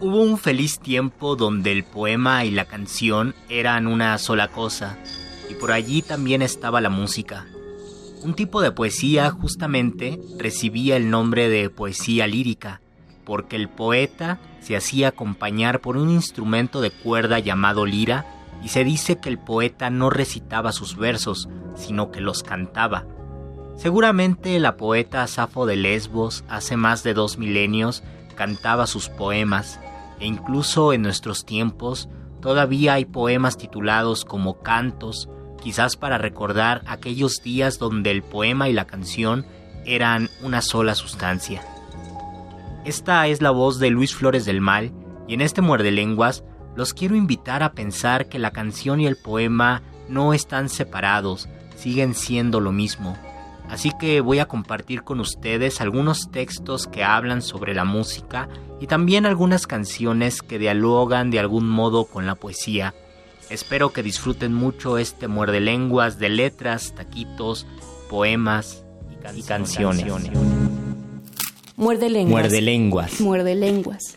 Hubo un feliz tiempo donde el poema y la canción eran una sola cosa, y por allí también estaba la música. Un tipo de poesía justamente recibía el nombre de poesía lírica, porque el poeta se hacía acompañar por un instrumento de cuerda llamado lira, y se dice que el poeta no recitaba sus versos, sino que los cantaba. Seguramente la poeta Safo de Lesbos hace más de dos milenios cantaba sus poemas, e incluso en nuestros tiempos todavía hay poemas titulados como cantos, quizás para recordar aquellos días donde el poema y la canción eran una sola sustancia. Esta es la voz de Luis Flores del Mal, y en este muerde lenguas los quiero invitar a pensar que la canción y el poema no están separados, siguen siendo lo mismo. Así que voy a compartir con ustedes algunos textos que hablan sobre la música y también algunas canciones que dialogan de algún modo con la poesía. Espero que disfruten mucho este muerde lenguas de letras, taquitos, poemas y, canciones. Muerde lenguas. Muerde lenguas. Muerde lenguas.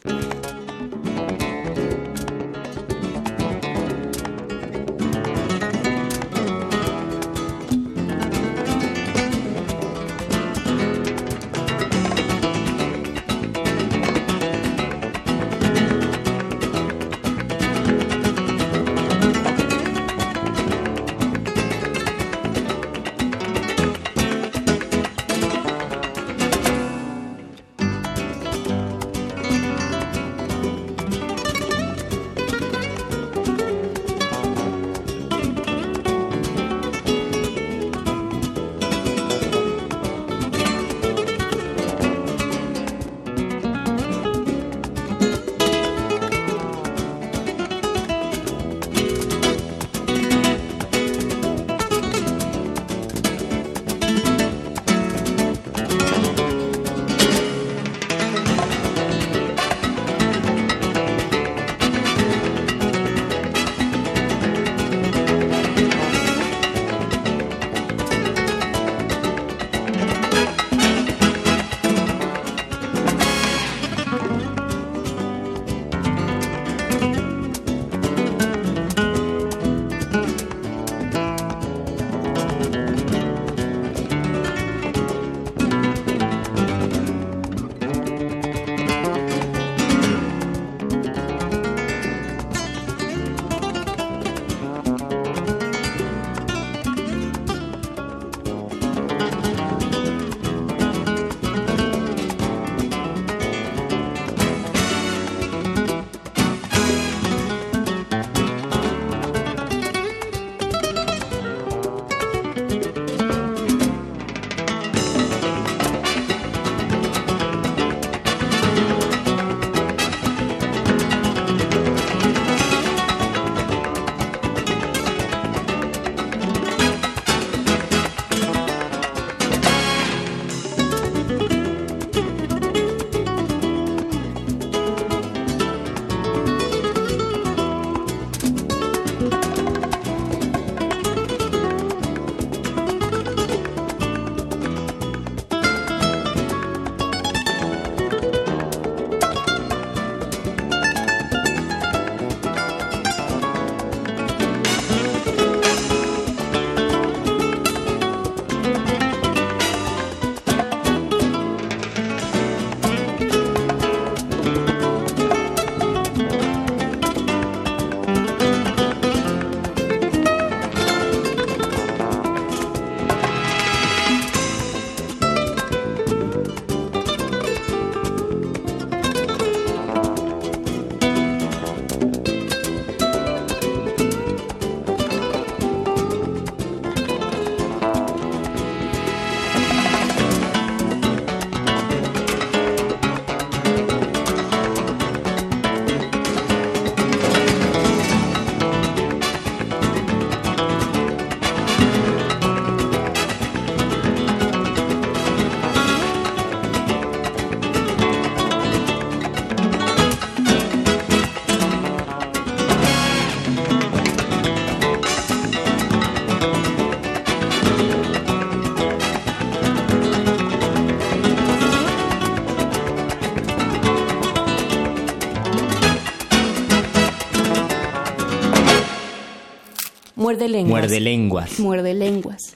Muerde lenguas. Muerde lenguas. Muerde lenguas.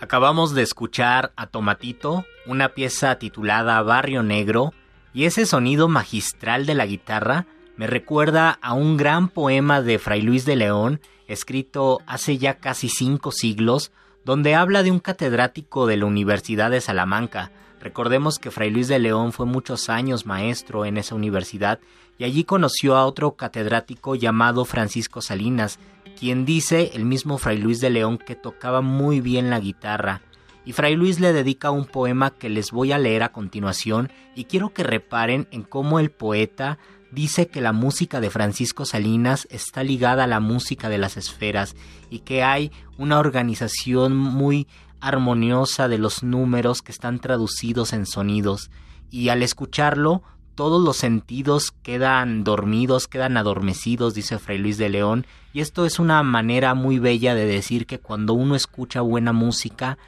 Acabamos de escuchar a Tomatito, una pieza titulada Barrio Negro, y ese sonido magistral de la guitarra me recuerda a un gran poema de Fray Luis de León, escrito hace ya casi cinco siglos, donde habla de un catedrático de la Universidad de Salamanca. Recordemos que Fray Luis de León fue muchos años maestro en esa universidad y allí conoció a otro catedrático llamado Francisco Salinas, quien dice el mismo Fray Luis de León que tocaba muy bien la guitarra. Y Fray Luis le dedica un poema que les voy a leer a continuación y quiero que reparen en cómo el poeta dice que la música de Francisco Salinas está ligada a la música de las esferas y que hay una organización muy armoniosa de los números que están traducidos en sonidos y al escucharlo todos los sentidos quedan dormidos, quedan adormecidos, dice Fray Luis de León, y esto es una manera muy bella de decir que cuando uno escucha buena música,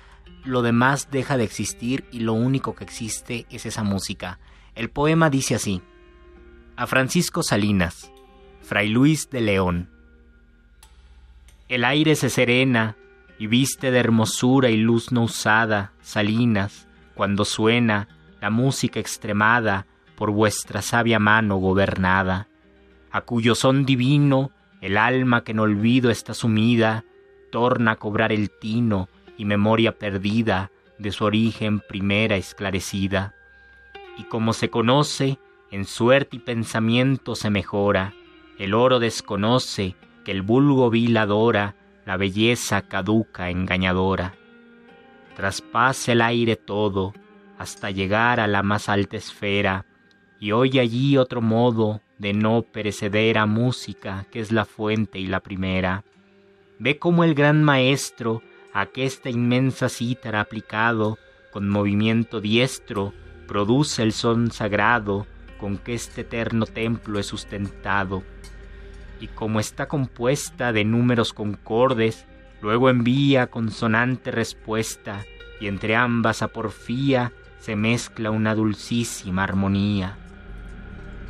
lo demás deja de existir y lo único que existe es esa música. El poema dice así, a Francisco Salinas, Fray Luis de León. El aire se serena y viste de hermosura y luz no usada, Salinas, cuando suena la música extremada, por vuestra sabia mano gobernada, a cuyo son divino el alma que en olvido está sumida, torna a cobrar el tino y memoria perdida de su origen primera esclarecida. Y como se conoce, en suerte y pensamiento se mejora, el oro desconoce que el vulgo vil adora, la belleza caduca engañadora. Traspasa el aire todo, hasta llegar a la más alta esfera, y oye allí otro modo de no perecedera música que es la fuente y la primera. Ve como el gran maestro a que esta inmensa cítara aplicado, con movimiento diestro, produce el son sagrado con que este eterno templo es sustentado. Y como está compuesta de números concordes, luego envía consonante respuesta, y entre ambas a porfía se mezcla una dulcísima armonía.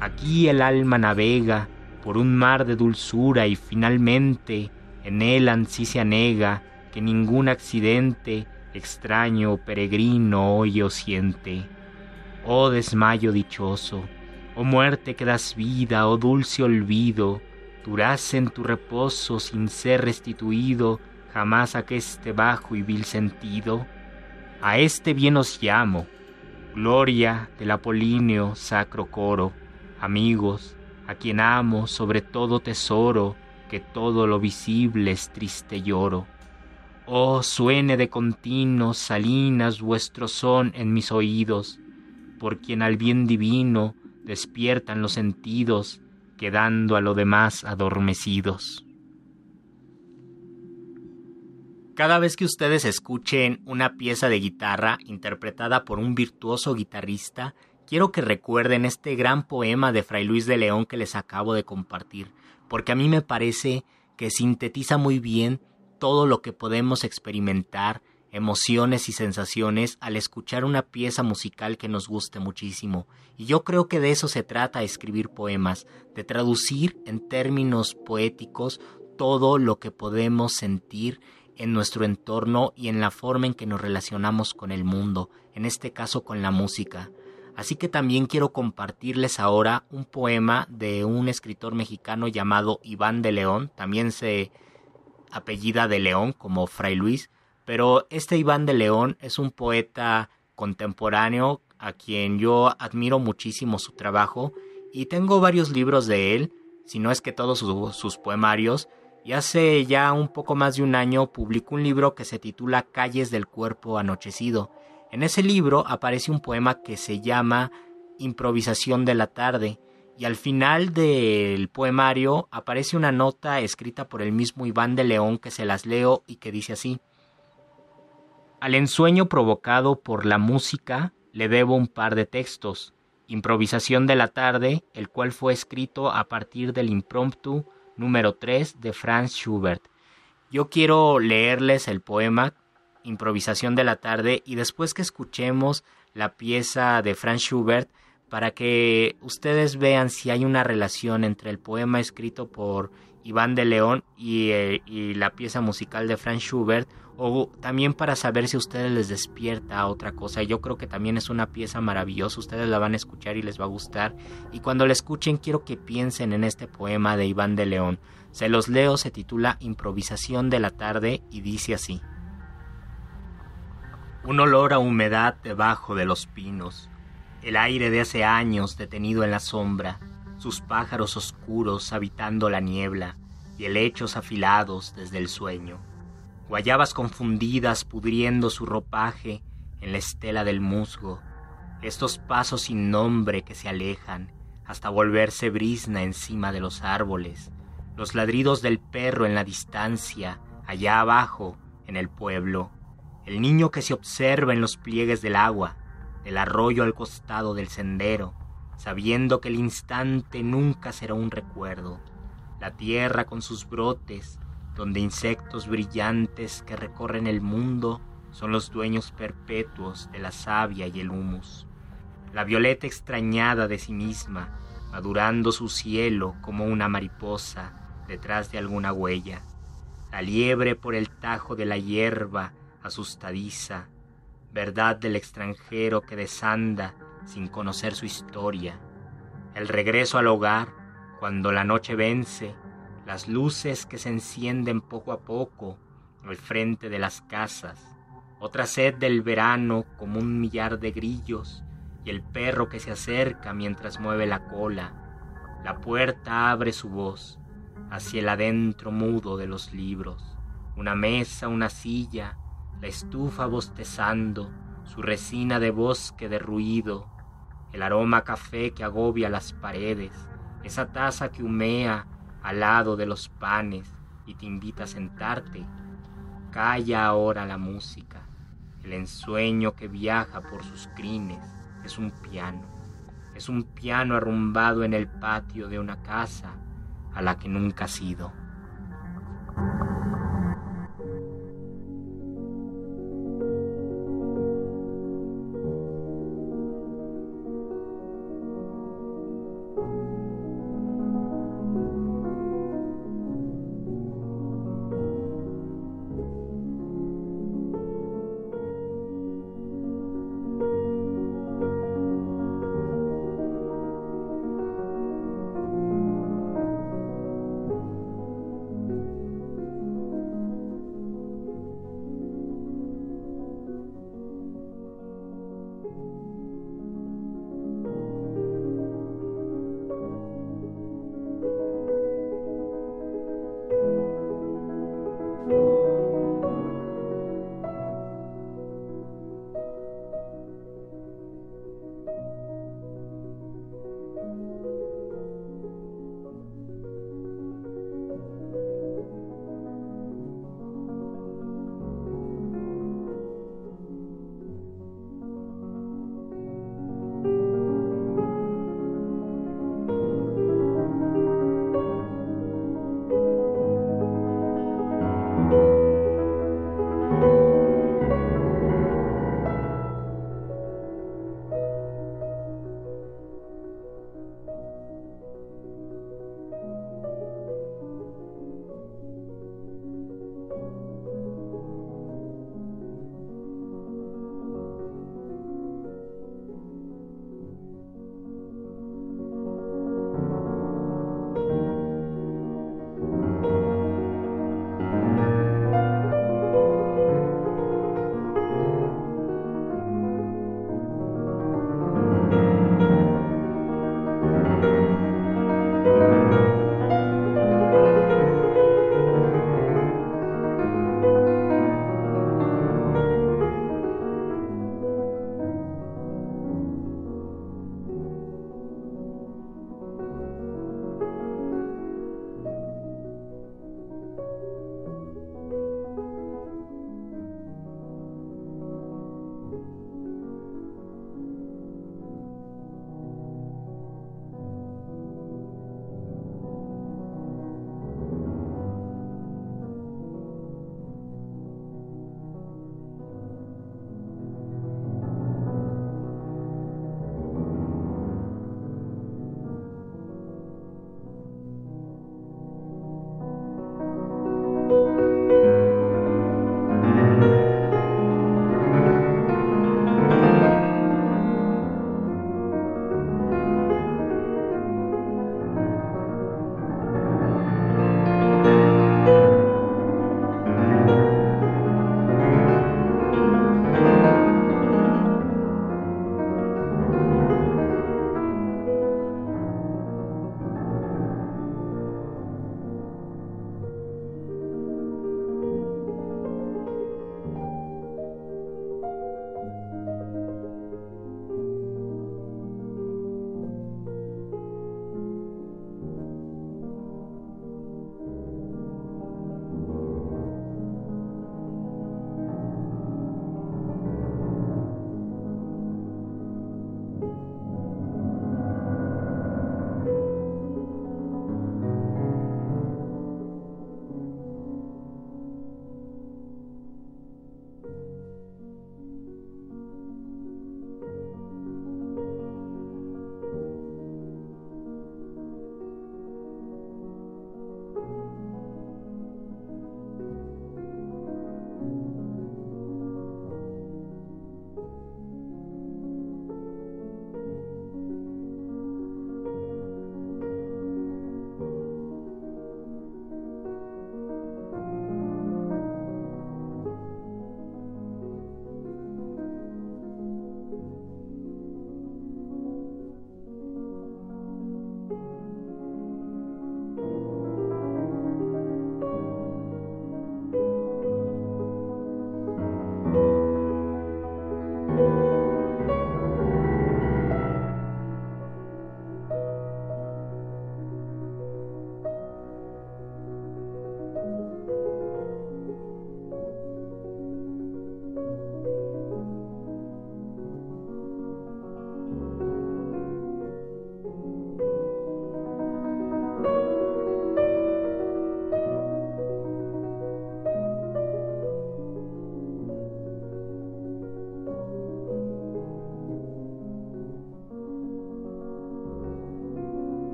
Aquí el alma navega por un mar de dulzura y finalmente en él ansí se anega que ningún accidente extraño o peregrino oye o siente. Oh desmayo dichoso, oh muerte que das vida, oh dulce olvido, durase en tu reposo sin ser restituido jamás aqueste bajo y vil sentido. A este bien os llamo, gloria del apolíneo sacro coro amigos, a quien amo sobre todo tesoro, que todo lo visible es triste lloro. Oh, suene de continuo, salinas, vuestro son en mis oídos, por quien al bien divino despiertan los sentidos, quedando a lo demás adormecidos. Cada vez que ustedes escuchen una pieza de guitarra interpretada por un virtuoso guitarrista, quiero que recuerden este gran poema de Fray Luis de León que les acabo de compartir, porque a mí me parece que sintetiza muy bien todo lo que podemos experimentar, emociones y sensaciones al escuchar una pieza musical que nos guste muchísimo. Y yo creo que de eso se trata escribir poemas, de traducir en términos poéticos todo lo que podemos sentir en nuestro entorno y en la forma en que nos relacionamos con el mundo, en este caso con la música. Así que también quiero compartirles ahora un poema de un escritor mexicano llamado Iván de León, también se apellida de León como Fray Luis, pero este Iván de León es un poeta contemporáneo a quien yo admiro muchísimo su trabajo y tengo varios libros de él, si no es que todos sus, poemarios, y hace ya un poco más de un año publicó un libro que se titula Calles del Cuerpo Anochecido, en ese libro aparece un poema que se llama Improvisación de la tarde, y al final del poemario aparece una nota escrita por el mismo Iván de León que se las leo y que dice así. Al ensueño provocado por la música le debo un par de textos. Improvisación de la tarde, el cual fue escrito a partir del impromptu número 3 de Franz Schubert. Yo quiero leerles el poema improvisación de la tarde y después que escuchemos la pieza de Franz Schubert para que ustedes vean si hay una relación entre el poema escrito por Iván de León y, eh, y, la pieza musical de Franz Schubert o también para saber si a ustedes les despierta otra cosa. Yo creo que también es una pieza maravillosa, ustedes la van a escuchar y les va a gustar y cuando la escuchen quiero que piensen en este poema de Iván de León. Se los leo, se titula Improvisación de la tarde y dice así. Un olor a humedad debajo de los pinos, el aire de hace años detenido en la sombra, sus pájaros oscuros habitando la niebla y helechos afilados desde el sueño, guayabas confundidas pudriendo su ropaje en la estela del musgo, estos pasos sin nombre que se alejan hasta volverse brisna encima de los árboles, los ladridos del perro en la distancia, allá abajo, en el pueblo, el niño que se observa en los pliegues del agua, del arroyo al costado del sendero, sabiendo que el instante nunca será un recuerdo, la tierra con sus brotes, donde insectos brillantes que recorren el mundo son los dueños perpetuos de la savia y el humus, la violeta extrañada de sí misma, madurando su cielo como una mariposa detrás de alguna huella, la liebre por el tajo de la hierba asustadiza, verdad del extranjero que desanda sin conocer su historia, el regreso al hogar cuando la noche vence, las luces que se encienden poco a poco al frente de las casas, otra sed del verano como un millar de grillos y el perro que se acerca mientras mueve la cola. La puerta abre su voz hacia el adentro mudo de los libros, una mesa, una silla, la estufa bostezando, su resina de bosque de ruido, el aroma café que agobia las paredes, esa taza que humea al lado de los panes y te invita a sentarte. Calla ahora la música, el ensueño que viaja por sus crines es un piano, es un piano arrumbado en el patio de una casa a la que nunca has ido.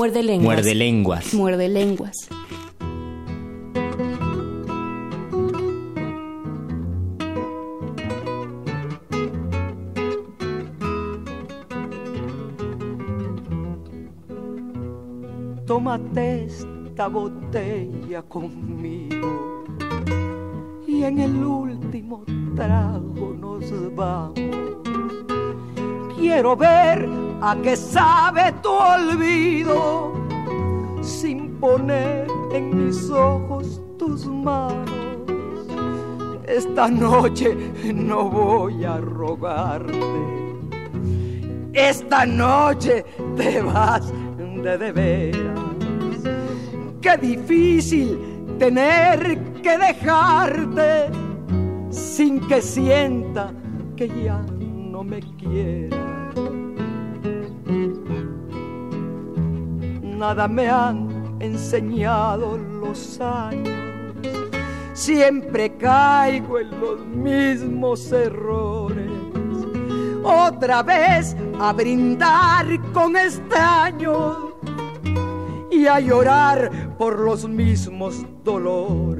Muerde lenguas. Muerde lenguas. Muerde lenguas. Tómate esta botella conmigo y en el último trago nos vamos. Quiero ver a qué sabe tu olvido poner en mis ojos tus manos. Esta noche no voy a rogarte. Esta noche te vas de de veras. Qué difícil tener que dejarte sin que sienta que ya no me quieras. Nada me han enseñado los años. Siempre caigo en los mismos errores. Otra vez a brindar con extraños y a llorar por los mismos dolores.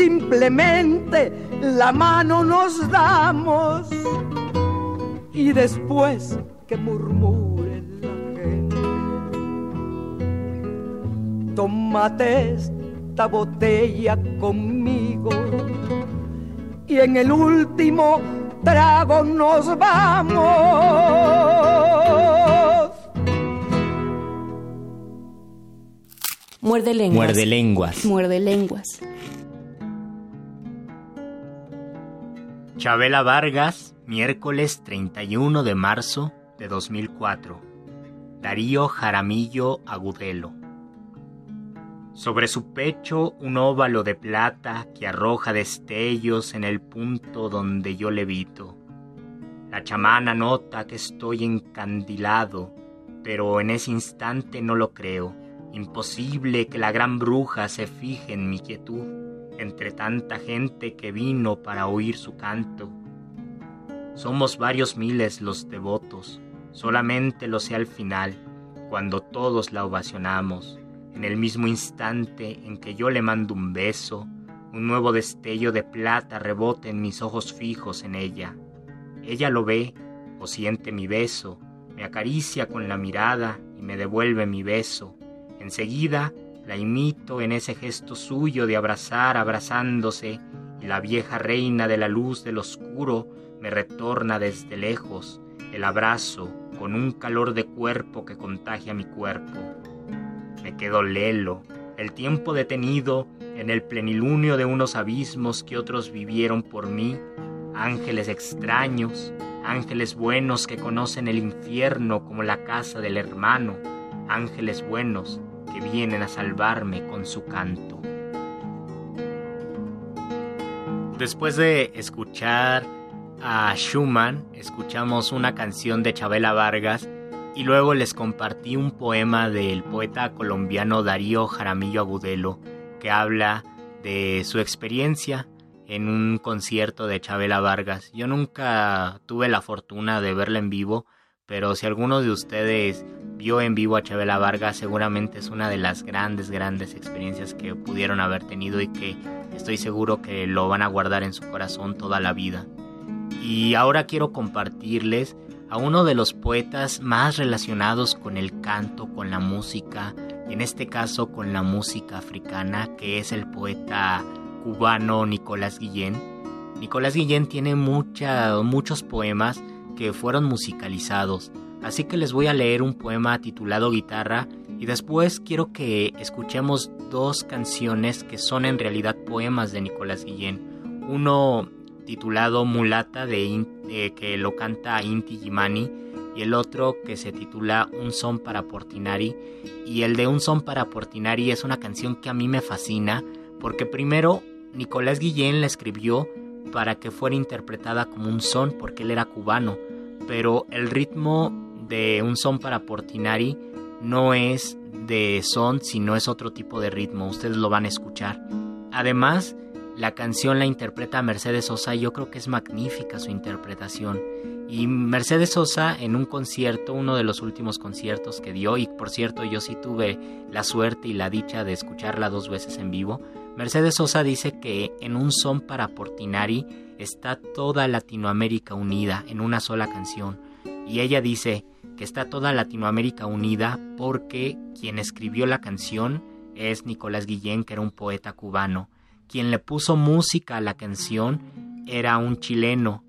Simplemente la mano nos damos y después que murmure la gente, tómate esta botella conmigo y en el último trago nos vamos. Muerde lenguas. Muerde lenguas. Muerde lenguas. Chabela Vargas, miércoles 31 de marzo de 2004. Darío Jaramillo Agudelo. Sobre su pecho un óvalo de plata que arroja destellos en el punto donde yo levito. La chamana nota que estoy encandilado, pero en ese instante no lo creo. Imposible que la gran bruja se fije en mi quietud entre tanta gente que vino para oír su canto. Somos varios miles los devotos, solamente lo sé al final, cuando todos la ovacionamos, en el mismo instante en que yo le mando un beso, un nuevo destello de plata rebota en mis ojos fijos en ella. Ella lo ve o siente mi beso, me acaricia con la mirada y me devuelve mi beso. Enseguida la imito en ese gesto suyo de abrazar abrazándose y la vieja reina de la luz del oscuro me retorna desde lejos el abrazo con un calor de cuerpo que contagia mi cuerpo. Me quedo lelo, el tiempo detenido en el plenilunio de unos abismos que otros vivieron por mí, ángeles extraños, ángeles buenos que conocen el infierno como la casa del hermano, ángeles buenos vienen a salvarme con su canto. Después de escuchar a Schumann, escuchamos una canción de Chabela Vargas y luego les compartí un poema del poeta colombiano Darío Jaramillo Agudelo que habla de su experiencia en un concierto de Chabela Vargas. Yo nunca tuve la fortuna de verla en vivo, pero si alguno de ustedes vio en vivo a Chabela Vargas, seguramente es una de las grandes, grandes experiencias que pudieron haber tenido y que estoy seguro que lo van a guardar en su corazón toda la vida. Y ahora quiero compartirles a uno de los poetas más relacionados con el canto, con la música, en este caso con la música africana, que es el poeta cubano Nicolás Guillén. Nicolás Guillén tiene mucha, muchos poemas que fueron musicalizados, así que les voy a leer un poema titulado Guitarra Y después quiero que escuchemos dos canciones que son en realidad poemas de Nicolás Guillén. Uno titulado Mulata de, que lo canta Inti Gimani y el otro que se titula Un son para Portinari y el de Un son para Portinari es una canción que a mí me fascina porque primero Nicolás Guillén la escribió para que fuera interpretada como un son porque él era cubano, pero el ritmo de Un son para Portinari no es de son, sino es otro tipo de ritmo, ustedes lo van a escuchar. Además, la canción la interpreta Mercedes Sosa y yo creo que es magnífica su interpretación. Y Mercedes Sosa en un concierto, uno de los últimos conciertos que dio, y por cierto yo sí tuve la suerte y la dicha de escucharla dos veces en vivo, Mercedes Sosa dice que en un son para Portinari está toda Latinoamérica unida en una sola canción. Y ella dice que está toda Latinoamérica unida porque quien escribió la canción es Nicolás Guillén, que era un poeta cubano. Quien le puso música a la canción era un chileno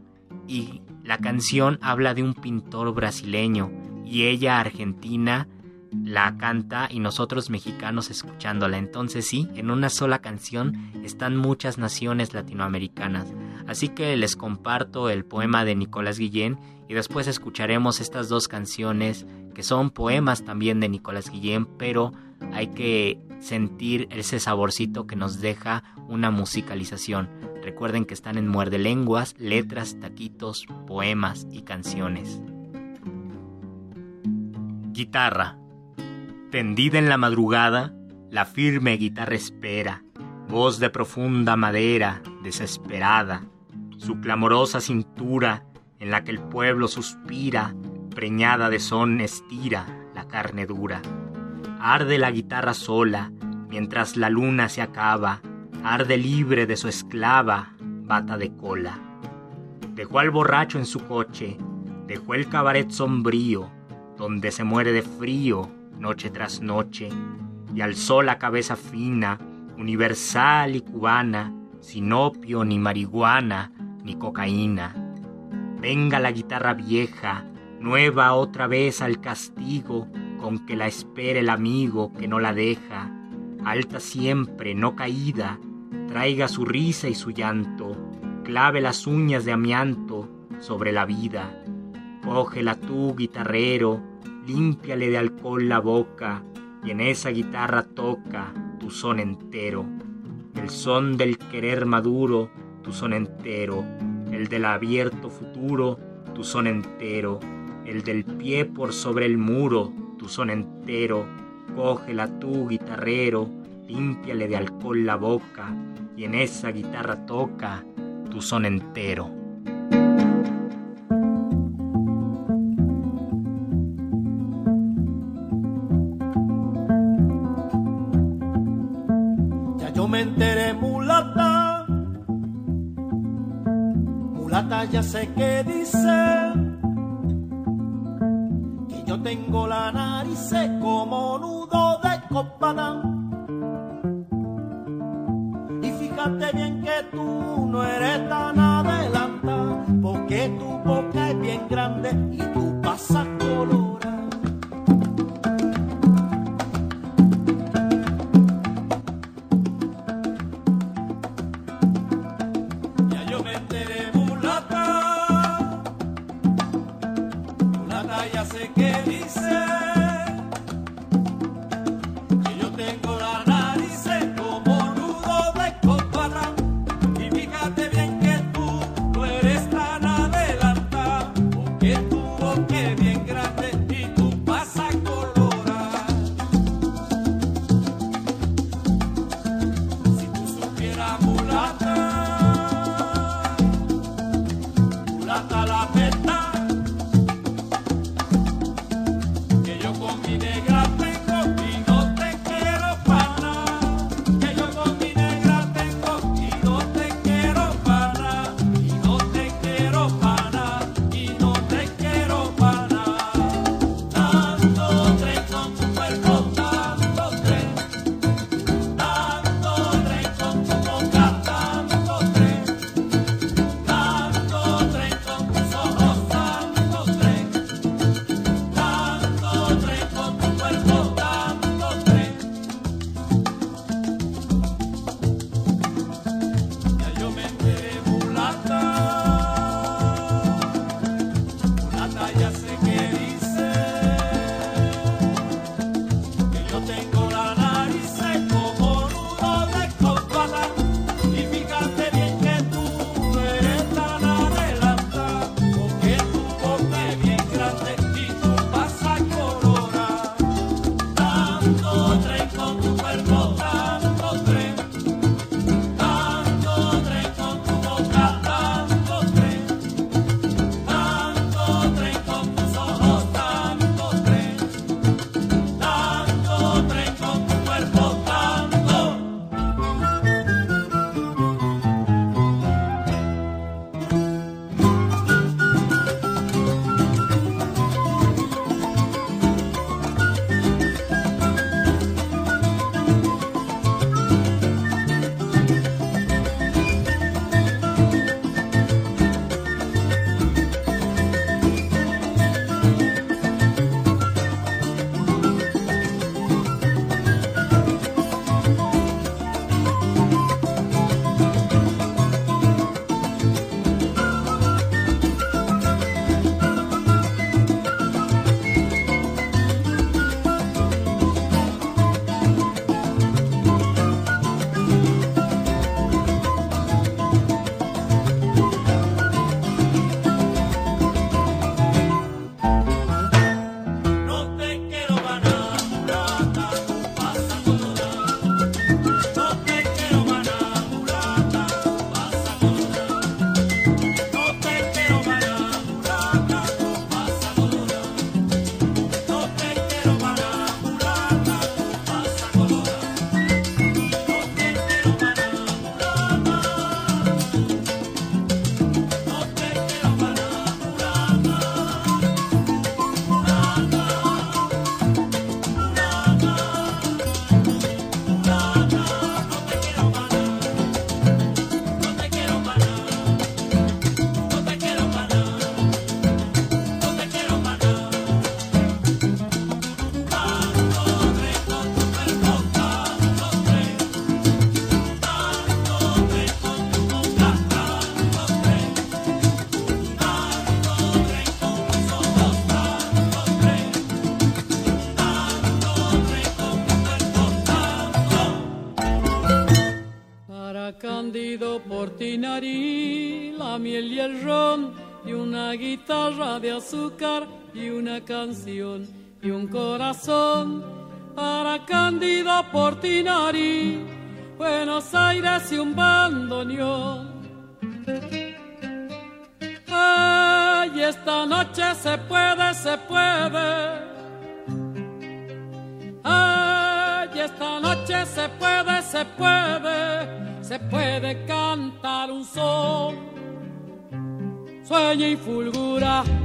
y la canción habla de un pintor brasileño y ella argentina la canta y nosotros mexicanos escuchándola. Entonces sí, en una sola canción están muchas naciones latinoamericanas. Así que les comparto el poema de Nicolás Guillén y después escucharemos estas dos canciones que son poemas también de Nicolás Guillén, pero hay que sentir ese saborcito que nos deja una musicalización. Recuerden que están en Muerde Lenguas, letras, taquitos, poemas y canciones. Guitarra. Tendida en la madrugada, la firme guitarra espera, voz de profunda madera, desesperada, su clamorosa cintura en la que el pueblo suspira, preñada de son estira la carne dura. Arde la guitarra sola, mientras la luna se acaba, arde libre de su esclava, bata de cola. Dejó al borracho en su coche, dejó el cabaret sombrío, donde se muere de frío noche tras noche, y alzó la cabeza fina, universal y cubana, sin opio ni marihuana ni cocaína. Venga la guitarra vieja, nueva otra vez al castigo, con que la espere el amigo que no la deja, alta siempre, no caída, traiga su risa y su llanto, clave las uñas de amianto sobre la vida. Cógela tú, guitarrero, límpiale de alcohol la boca y en esa guitarra toca tu son entero. El son del querer maduro, tu son entero. El del abierto futuro, tu son entero. El del pie por sobre el muro, tu son entero. Cógela tú, guitarrero, límpiale de alcohol la boca y en esa guitarra toca tu son entero. Ya sé que dice que yo tengo la nariz como nudo de copada. Y fíjate bien que tú no eres tan adelanta, porque tu boca es bien grande la miel y el ron, y una guitarra de azúcar y una canción. fulgura.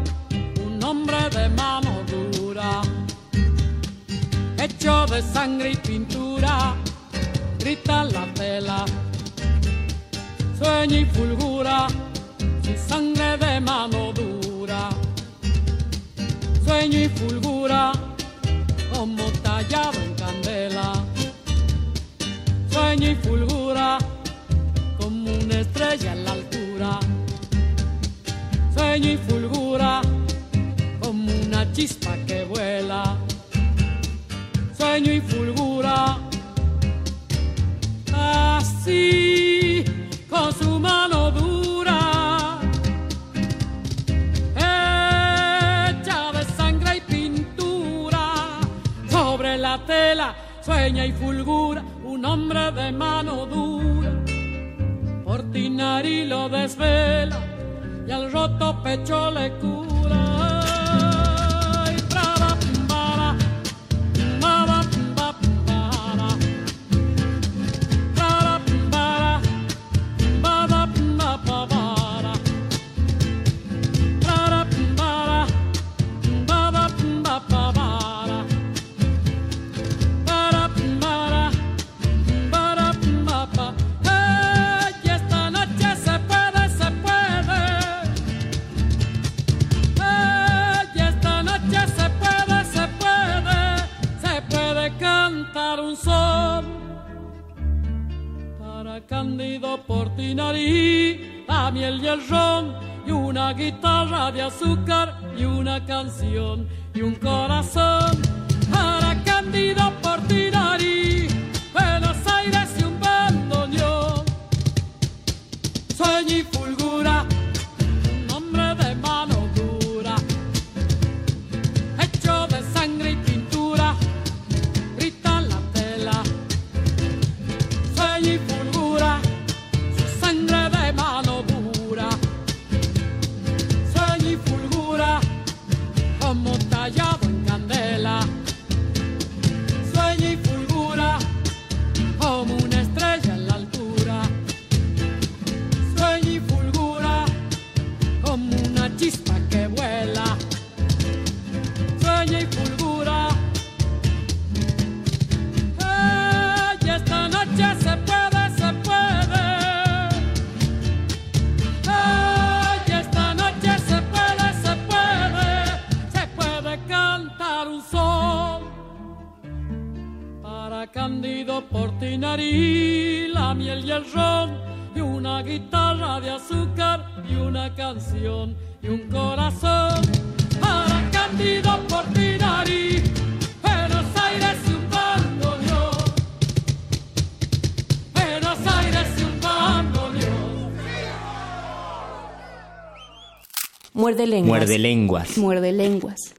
Muerde lenguas. Muerde lenguas.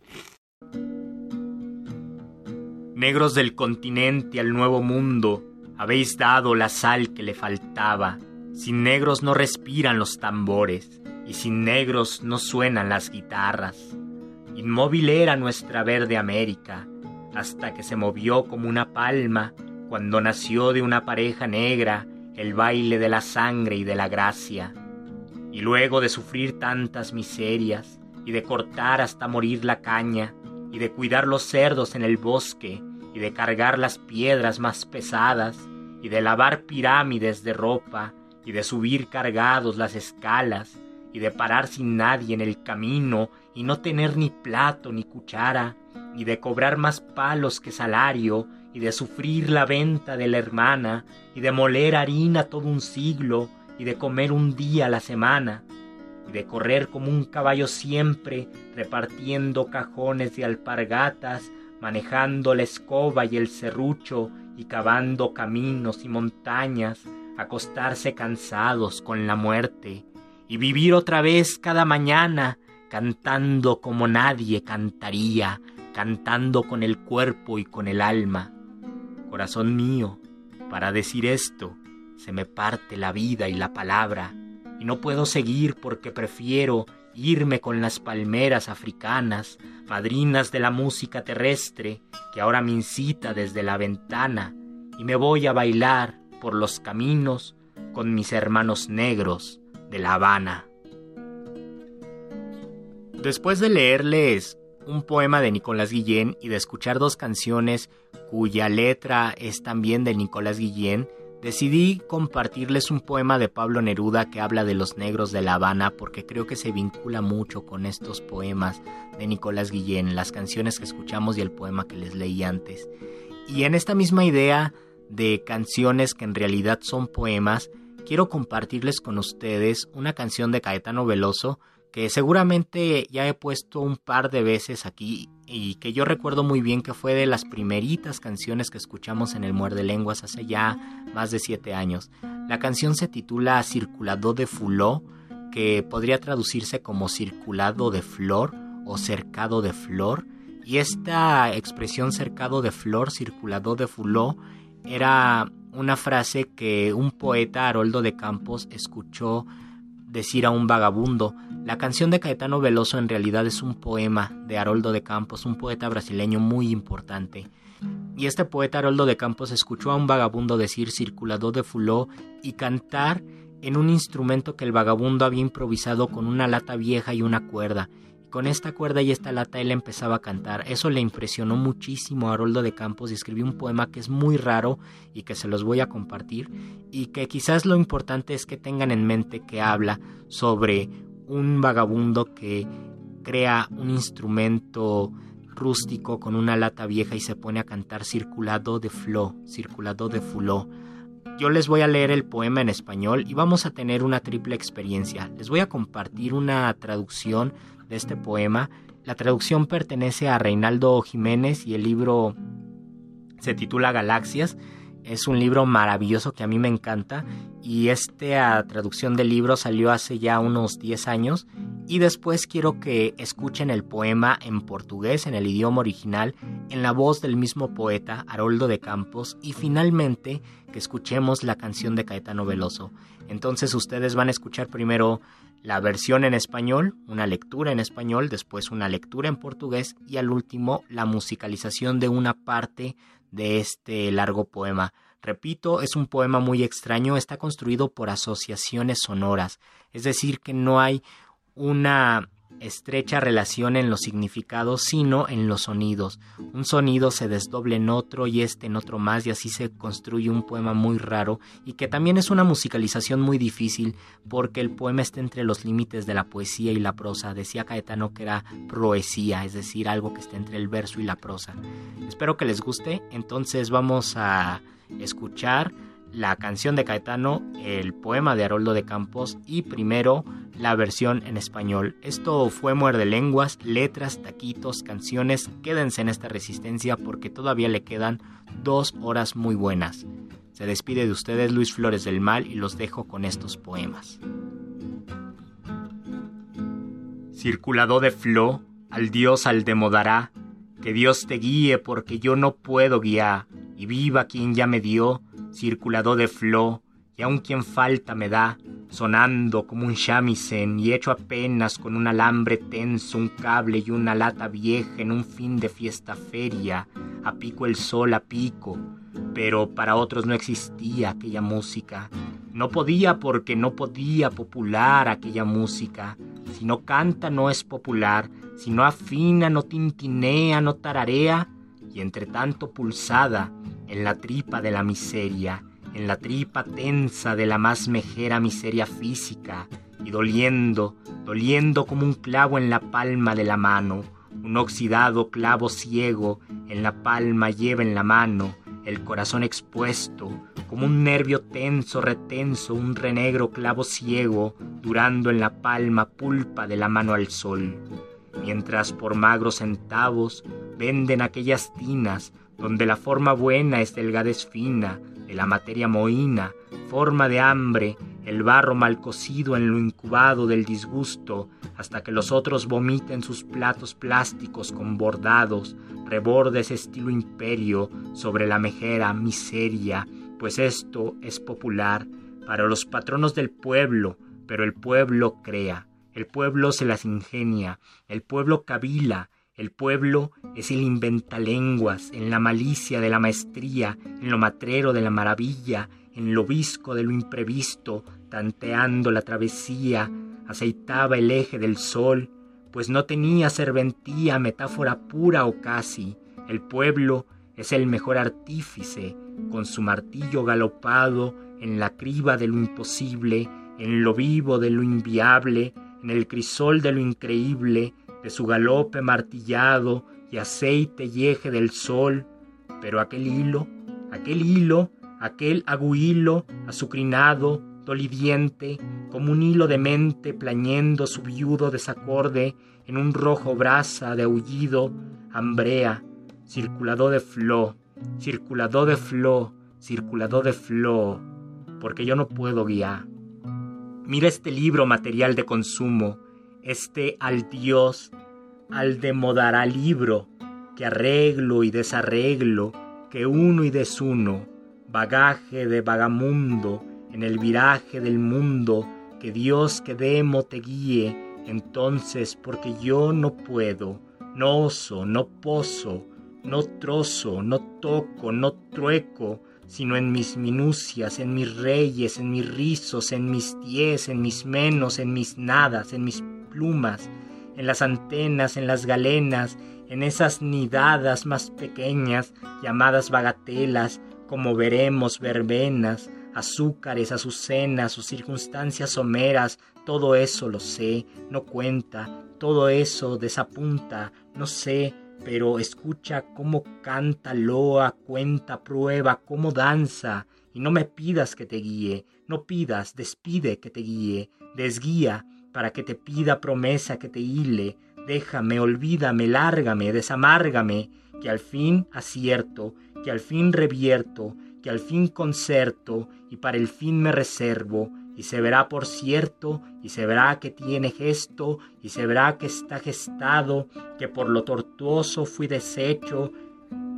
Negros del continente al nuevo mundo, habéis dado la sal que le faltaba. Sin negros no respiran los tambores, y sin negros no suenan las guitarras. Inmóvil era nuestra verde América, hasta que se movió como una palma cuando nació de una pareja negra el baile de la sangre y de la gracia. Y luego de sufrir tantas miserias, y de cortar hasta morir la caña, y de cuidar los cerdos en el bosque, y de cargar las piedras más pesadas, y de lavar pirámides de ropa, y de subir cargados las escalas, y de parar sin nadie en el camino, y no tener ni plato ni cuchara, y de cobrar más palos que salario, y de sufrir la venta de la hermana, y de moler harina todo un siglo, y de comer un día a la semana, y de correr como un caballo siempre, repartiendo cajones de alpargatas, manejando la escoba y el serrucho, y cavando caminos y montañas, acostarse cansados con la muerte, y vivir otra vez cada mañana, cantando como nadie cantaría, cantando con el cuerpo y con el alma. Corazón mío, para decir esto, se me parte la vida y la palabra, y no puedo seguir porque prefiero irme con las palmeras africanas, madrinas de la música terrestre, que ahora me incita desde la ventana, y me voy a bailar por los caminos con mis hermanos negros de La Habana. Después de leerles un poema de Nicolás Guillén y de escuchar dos canciones cuya letra es también de Nicolás Guillén, decidí compartirles un poema de Pablo Neruda que habla de los negros de La Habana porque creo que se vincula mucho con estos poemas de Nicolás Guillén, las canciones que escuchamos y el poema que les leí antes. Y en esta misma idea de canciones que en realidad son poemas, quiero compartirles con ustedes una canción de Caetano Veloso que seguramente ya he puesto un par de veces aquí y que yo recuerdo muy bien que fue de las primeritas canciones que escuchamos en el Muerde Lenguas hace ya más de siete años. La canción se titula Circulado de Fuló, que podría traducirse como circulado de flor o cercado de flor, y esta expresión cercado de flor, circulado de fuló, era una frase que un poeta, Haroldo de Campos, escuchó decir a un vagabundo. La canción de Caetano Veloso en realidad es un poema de Haroldo de Campos, un poeta brasileño muy importante. Y este poeta Haroldo de Campos escuchó a un vagabundo decir circulador de fuló y cantar en un instrumento que el vagabundo había improvisado con una lata vieja y una cuerda, con esta cuerda y esta lata él empezaba a cantar. Eso le impresionó muchísimo a Haroldo de Campos y escribió un poema que es muy raro y que se los voy a compartir y que quizás lo importante es que tengan en mente que habla sobre un vagabundo que crea un instrumento rústico con una lata vieja y se pone a cantar circulado de flo, circulado de fuló. Yo les voy a leer el poema en español y vamos a tener una triple experiencia. Les voy a compartir una traducción de este poema. La traducción pertenece a Reinaldo Jiménez y el libro se titula Galaxias. Es un libro maravilloso que a mí me encanta y esta traducción del libro salió hace ya unos 10 años y después quiero que escuchen el poema en portugués, en el idioma original, en la voz del mismo poeta, Haroldo de Campos, y finalmente que escuchemos la canción de Caetano Veloso. Entonces ustedes van a escuchar primero la versión en español, una lectura en español, después una lectura en portugués y al último la musicalización de una parte de este largo poema. Repito, es un poema muy extraño, está construido por asociaciones sonoras, es decir, que no hay una estrecha relación en los significados, sino en los sonidos. Un sonido se desdoble en otro y este en otro más y así se construye un poema muy raro y que también es una musicalización muy difícil porque el poema está entre los límites de la poesía y la prosa. Decía Caetano que era proesía, es decir, algo que está entre el verso y la prosa. Espero que les guste, entonces vamos a escuchar la canción de Caetano, el poema de Haroldo de Campos y primero la versión en español. Esto fue Muerde Lenguas, letras, taquitos, canciones. Quédense en esta resistencia porque todavía le quedan dos horas muy buenas. Se despide de ustedes Luis Flores del Mal y los dejo con estos poemas. Circulado de flo, al Dios al demodará, que Dios te guíe porque yo no puedo guiar, y viva quien ya me dio, circulado de flo, y aun quien falta me da, sonando como un shamisen y hecho apenas con un alambre tenso, un cable y una lata vieja en un fin de fiesta feria, a pico el sol a pico, pero para otros no existía aquella música. No podía porque no podía popular aquella música. Si no canta no es popular, si no afina, no tintinea, no tararea, y entre tanto pulsada en la tripa de la miseria, en la tripa tensa de la más mejera miseria física, y doliendo, doliendo como un clavo en la palma de la mano, un oxidado clavo ciego en la palma lleva en la mano, el corazón expuesto, como un nervio tenso, retenso, un renegro clavo ciego, durando en la palma pulpa de la mano al sol. Mientras por magros centavos venden aquellas tinas donde la forma buena es delgadez fina, de la materia mohina, forma de hambre, el barro mal cocido en lo incubado del disgusto, hasta que los otros vomiten sus platos plásticos con bordados, rebordes estilo imperio sobre la mejera miseria, pues esto es popular para los patronos del pueblo, pero el pueblo crea, el pueblo se las ingenia, el pueblo cavila, el pueblo es el inventalenguas, en la malicia de la maestría, en lo matrero de la maravilla, en lo visco de lo imprevisto, tanteando la travesía, aceitaba el eje del sol, pues no tenía serventía, metáfora pura o casi. El pueblo es el mejor artífice, con su martillo galopado en la criba de lo imposible, en lo vivo de lo inviable, en el crisol de lo increíble, de su galope martillado y aceite y eje del sol, pero aquel hilo, aquel hilo, aquel aguhilo azucrinado, dolidiente, como un hilo de mente plañendo su viudo desacorde en un rojo brasa de aullido, hambrea, circulador de flo, circulador de flo, circulador de flo, porque yo no puedo guiar. Mira este libro material de consumo, este al Dios, al demodará libro, que arreglo y desarreglo, que uno y desuno, bagaje de vagamundo, en el viraje del mundo, que Dios que demo te guíe, entonces porque yo no puedo, no oso, no poso, no trozo, no toco, no trueco, sino en mis minucias, en mis reyes, en mis rizos, en mis diez, en mis menos, en mis nadas, en mis plumas, en las antenas, en las galenas, en esas nidadas más pequeñas, llamadas bagatelas, como veremos verbenas, azúcares, azucenas sus circunstancias someras, todo eso lo sé, no cuenta, todo eso desapunta, no sé, pero escucha cómo canta, loa, cuenta, prueba, cómo danza, y no me pidas que te guíe, no pidas, despide que te guíe, desguía, para que te pida promesa que te hile, déjame, olvídame, lárgame, desamárgame, que al fin acierto, que al fin revierto, que al fin concerto, y para el fin me reservo, y se verá por cierto, y se verá que tiene gesto, y se verá que está gestado, que por lo tortuoso fui deshecho,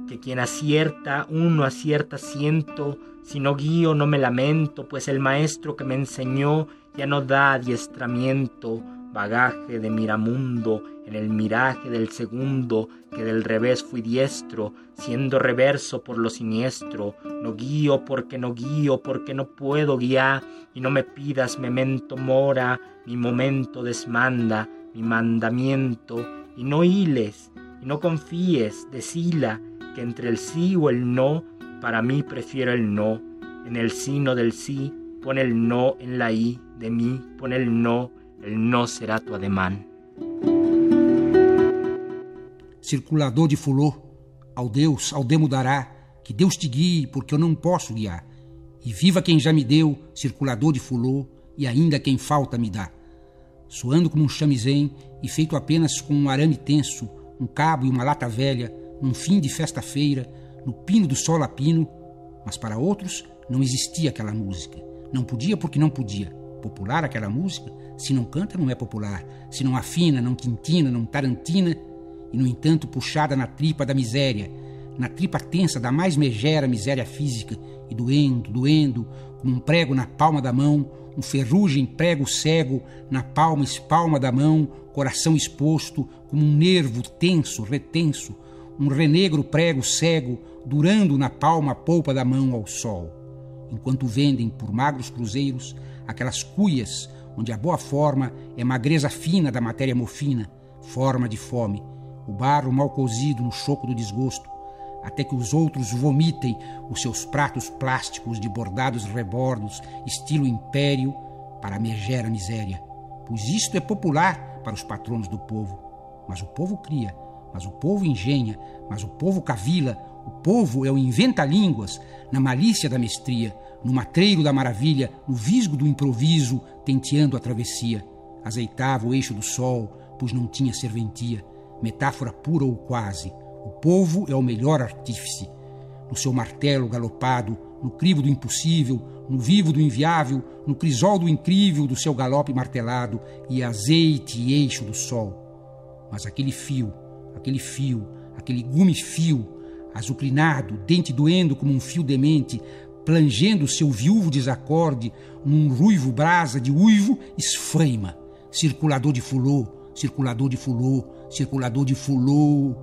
que quien acierta, uno acierta siento, si no guío no me lamento, pues el maestro que me enseñó ya no da adiestramiento, bagaje de miramundo, en el miraje del segundo, que del revés fui diestro, siendo reverso por lo siniestro, no guío porque no guío, porque no puedo guiar, y no me pidas memento mora, mi momento desmanda, mi mandamiento, y no hiles, y no confíes, decila, que entre el sí o el no, para mí prefiero el no, en el sino del sí, pon el no en la i, de mí pon el no, el no será tu ademán. Circulador de fulô, ao Deus, ao demudará, que Deus te guie, porque eu não posso guiar. E viva quem já me deu, circulador de fulô, e ainda quem falta me dá. Soando como um chamizen e feito apenas com um arame tenso, um cabo e uma lata velha, num fim de festa-feira, no pino do sol a pino, mas para outros não existia aquela música. Não podia porque não podia. Popular aquela música? Se não canta, não é popular. Se não afina, não quintina, não tarantina, e no entanto puxada na tripa da miséria, na tripa tensa da mais megera miséria física, e doendo, doendo, como um prego na palma da mão, um ferrugem prego cego na palma espalma da mão, coração exposto, como um nervo tenso, retenso, um renegro prego cego, durando na palma a polpa da mão ao sol enquanto vendem por magros cruzeiros aquelas cuias onde a boa forma é magreza fina da matéria mofina, forma de fome, o barro mal cozido no choco do desgosto, até que os outros vomitem os seus pratos plásticos de bordados rebordos, estilo império, para a megera miséria. Pois isto é popular para os patronos do povo. Mas o povo cria, mas o povo engenha, mas o povo cavila, o povo é o inventa-línguas, na malícia da mestria, no matreiro da maravilha, no visgo do improviso, tenteando a travessia. Azeitava o eixo do sol, pois não tinha serventia, metáfora pura ou quase. O povo é o melhor artífice. No seu martelo galopado, no crivo do impossível, no vivo do inviável, no crisol do incrível do seu galope martelado e azeite e eixo do sol. Mas aquele fio, aquele fio, aquele gume-fio, azucrinado, dente doendo como um fio demente, plangendo seu viúvo desacorde num ruivo brasa de uivo, esfreima, circulador de fulô, circulador de fulô, circulador de fulô,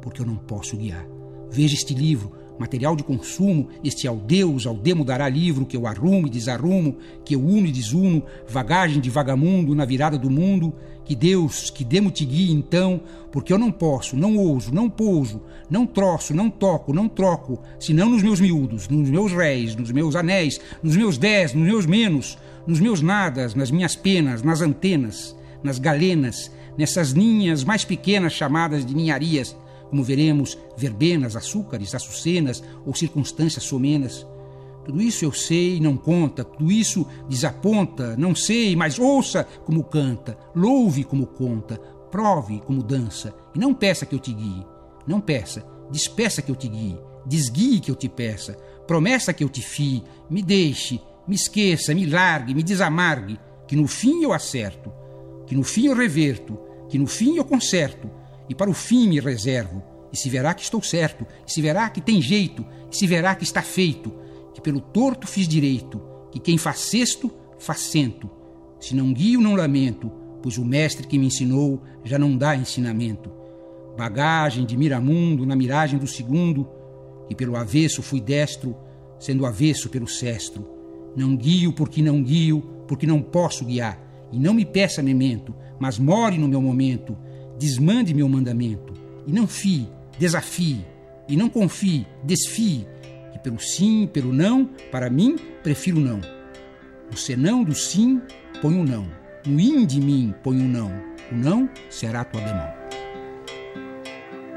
porque eu não posso guiar. Veja este livro, material de consumo, este ao Deus, ao demo dará livro que eu arrumo e desarrumo, que eu uno e desuno, vagagem de vagamundo na virada do mundo, que Deus, que demo te guie então, porque eu não posso, não ouso, não pouso, não troço, não toco, não troco, senão nos meus miúdos, nos meus réis, nos meus anéis, nos meus dez, nos meus menos, nos meus nadas, nas minhas penas, nas antenas, nas galenas, nessas ninhas mais pequenas chamadas de ninharias, como veremos, verbenas, açúcares, açucenas ou circunstâncias somenas. Tudo isso eu sei, não conta, tudo isso desaponta, não sei, mas ouça como canta, louve como conta, prove como dança, e não peça que eu te guie, não peça, despeça que eu te guie, desguie que eu te peça, promessa que eu te fie, me deixe, me esqueça, me largue, me desamargue, que no fim eu acerto, que no fim eu reverto, que no fim eu conserto, e para o fim me reservo, e se verá que estou certo, e se verá que tem jeito, e se verá que está feito, que pelo torto fiz direito, que quem faz cesto, faz cento. Se não guio, não lamento, pois o mestre que me ensinou já não dá ensinamento. Bagagem de miramundo na miragem do segundo, que pelo avesso fui destro, sendo avesso pelo cestro. Não guio porque não guio, porque não posso guiar, e não me peça memento, mas more no meu momento, desmande meu mandamento, e não fie, desafie, e não confie, desfie, que pelo sim, pelo não, para mim, prefiro não. No senão do sim, põe o não. No in de mim, põe o não. O não será tua bemão.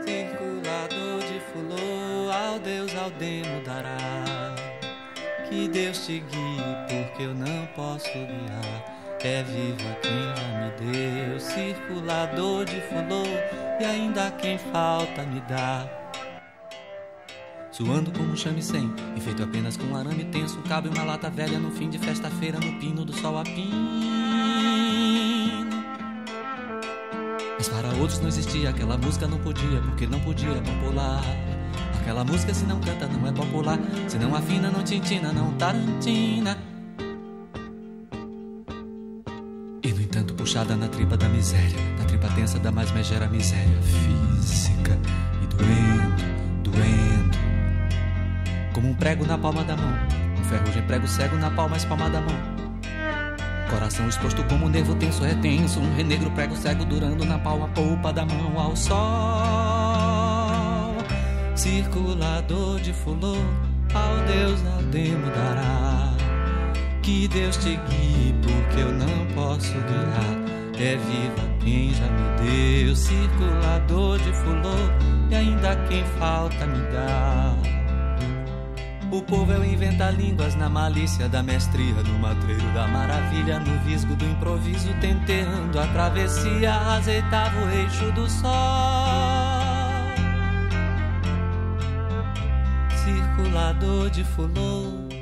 Circulador de fulô, ao Deus ao demo dará. Que Deus te guie, porque eu não posso guiar. É viva quem já me deu, circulador de fulô, e ainda quem falta me dá. Suando como chame-sem, enfeito apenas com um arame tenso, cabe uma lata velha no fim de festa-feira, no pino do sol a pino. Mas para outros não existia, aquela música não podia, porque não podia popular. Aquela música se não canta não é popular, se não afina, não tintina, não tarantina. Puxada na tripa da miséria, na tripa tensa da mais megera miséria física e doendo, doendo. Como um prego na palma da mão, um ferrugem prego cego na palma espalma da mão. Coração exposto como um nervo tenso retenso, um renegro prego cego durando na palma polpa da mão ao sol. Circulador de fulô, ao Deus a demo dará. Que Deus te guie, porque eu não posso guiar. É viva quem já me deu, circulador de fulô, e ainda quem falta me dá. O povo é o inventa línguas na malícia da mestria, no matreiro da maravilha, no visgo do improviso, tenteando a travessia, azeitava o eixo do sol. Circulador de fulô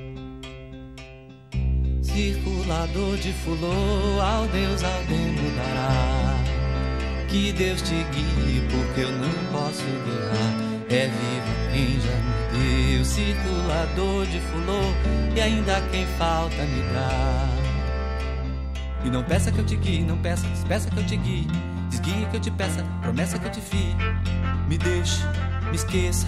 circulador de fulô, ao Deus ao demo dará. Que Deus te guie, porque eu não posso guiar. É vivo quem já me deu, circulador de fulô, e ainda quem falta me dá. E não peça que eu te guie, não peça, despeça que eu te guie. Desguie que eu te peça, promessa que eu te fie. Me deixe, me esqueça,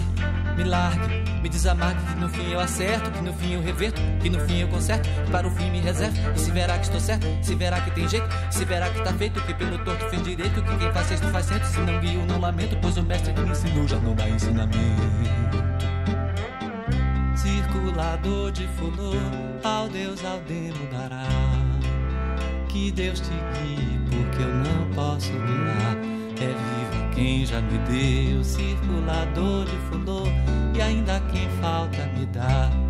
me largue, me desamargue, que no fim eu acerto, que no fim eu reverto, que no fim eu conserto, para o fim me reservo, e se verá que estou certo, se verá que tem jeito, se verá que tá feito, que pelo torto fiz direito, que quem faz sexto faz centro, se não guio não lamento, pois o mestre que me ensinou já não dá ensinamento. Circulador de fulô, ao Deus ao demo dará, que Deus te guie, porque eu não posso guiar. É viva quem já me deu, circulador de fulô, e ainda quem falta me dá.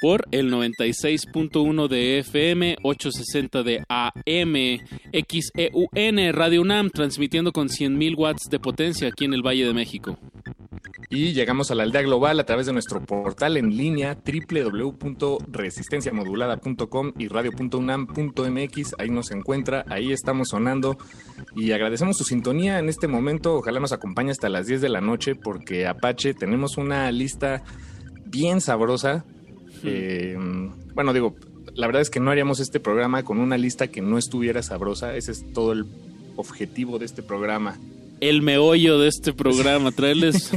Por el 96.1 de FM, 860 de AM, XEUN, Radio UNAM, transmitiendo con 100.000 watts de potencia aquí en el Valle de México. Y llegamos a la aldea global a través de nuestro portal en línea www.resistenciamodulada.com y radio.unam.mx. Ahí nos encuentra, ahí estamos sonando y agradecemos su sintonía en este momento. Ojalá nos acompañe hasta las 10 de la noche porque Apache tenemos una lista bien sabrosa. Eh, bueno, digo, la verdad es que no haríamos este programa con una lista que no estuviera sabrosa. Ese es todo el objetivo de este programa el meollo de este programa, traerles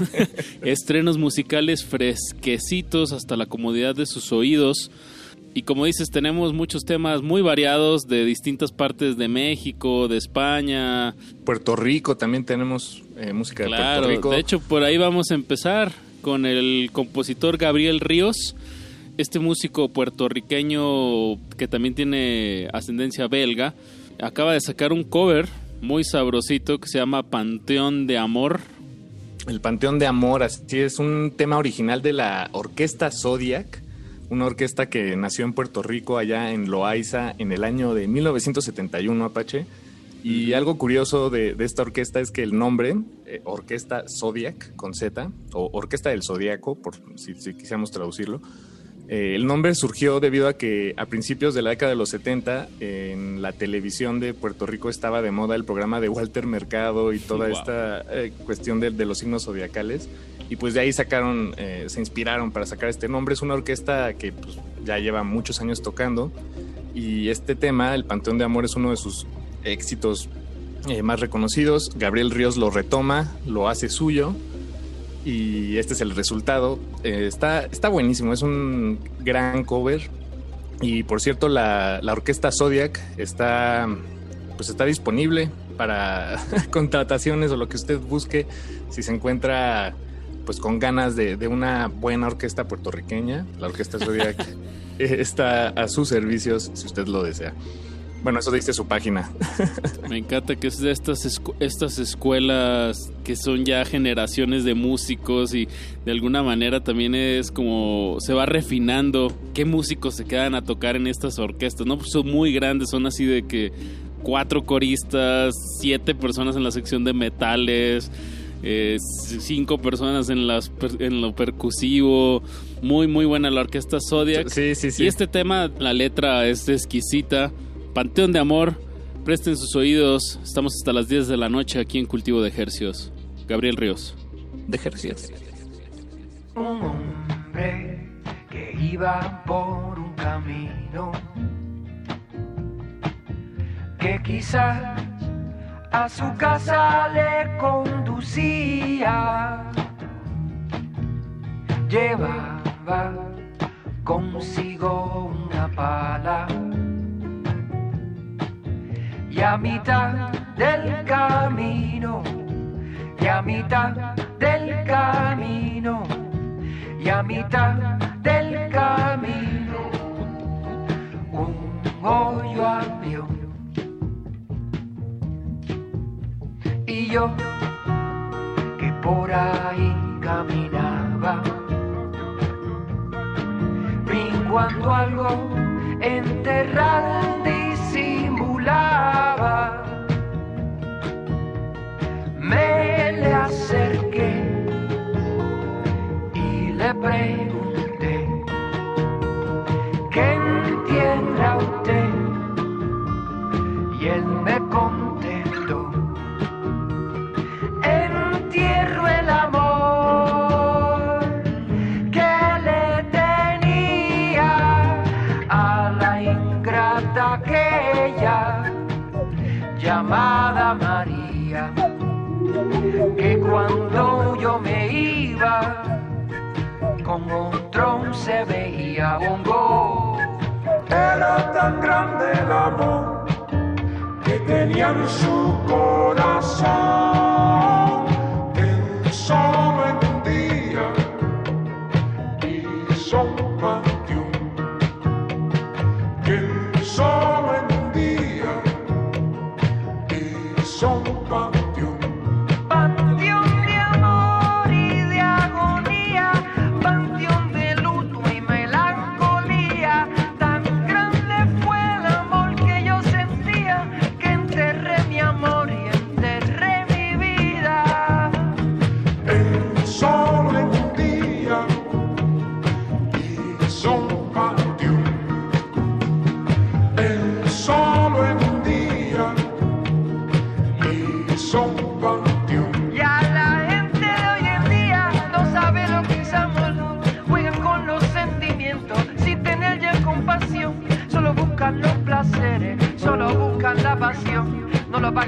estrenos musicales fresquecitos hasta la comodidad de sus oídos. Y como dices, tenemos muchos temas muy variados de distintas partes de México, de España. Puerto Rico, también tenemos eh, música de Puerto Rico. De hecho, por ahí vamos a empezar con el compositor Gabriel Ríos, este músico puertorriqueño que también tiene ascendencia belga. Acaba de sacar un cover muy sabrosito que se llama Panteón de Amor. El Panteón de Amor, así es un tema original de la Orquesta Zodiac, una orquesta que nació en Puerto Rico, allá en Loaiza, en el año de 1971, Apache. Y algo curioso de, esta orquesta es que el nombre, eh, Orquesta Zodiac, con Z, o Orquesta del Zodíaco, por si, si quisiéramos traducirlo, eh, el nombre surgió debido a que a principios de la década de los 70 en la televisión de Puerto Rico estaba de moda el programa de Walter Mercado y toda esta eh, cuestión de, los signos zodiacales. Y pues de ahí sacaron, eh, se inspiraron para sacar este nombre. Es una orquesta que pues, ya lleva muchos años tocando. Y este tema, el Panteón de Amor, es uno de sus éxitos más reconocidos. Gabriel Ríos lo retoma, lo hace suyo y este es el resultado. Eh, está, está buenísimo, es un gran cover. Y por cierto, la, orquesta Zodiac está, pues está disponible para contrataciones o lo que usted busque. Si se encuentra pues con ganas de, de una buena orquesta puertorriqueña, la orquesta Zodiac está a sus servicios si usted lo desea. Bueno, eso dice su página. Me encanta que es de estas, escu- estas escuelas que son ya generaciones de músicos y de alguna manera también es como se va refinando qué músicos se quedan a tocar en estas orquestas, ¿no? Pues son muy grandes, son así de que cuatro coristas, siete personas en la sección de metales, eh, cinco personas en, las, per- en lo percusivo. Muy, muy buena la orquesta Zodiac. Sí, sí, sí. Y este tema, la letra es exquisita. Panteón de Amor, presten sus oídos. Estamos hasta las 10 de la noche aquí en Cultivo de Ejercios. Gabriel Ríos. De ejercicios. Un hombre que iba por un camino que quizás a su casa le conducía. Llevaba consigo una pala y a mitad del camino, y a mitad del camino, y a mitad del camino, un hoyo abrió. Y yo, que por ahí caminaba, vi cuando algo enterrado Me le acerqué y le pregunté, se veía bongo. Era tan grande el amor que tenía en su corazón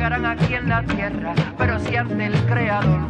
pagarán aquí en la tierra, pero si ante el creador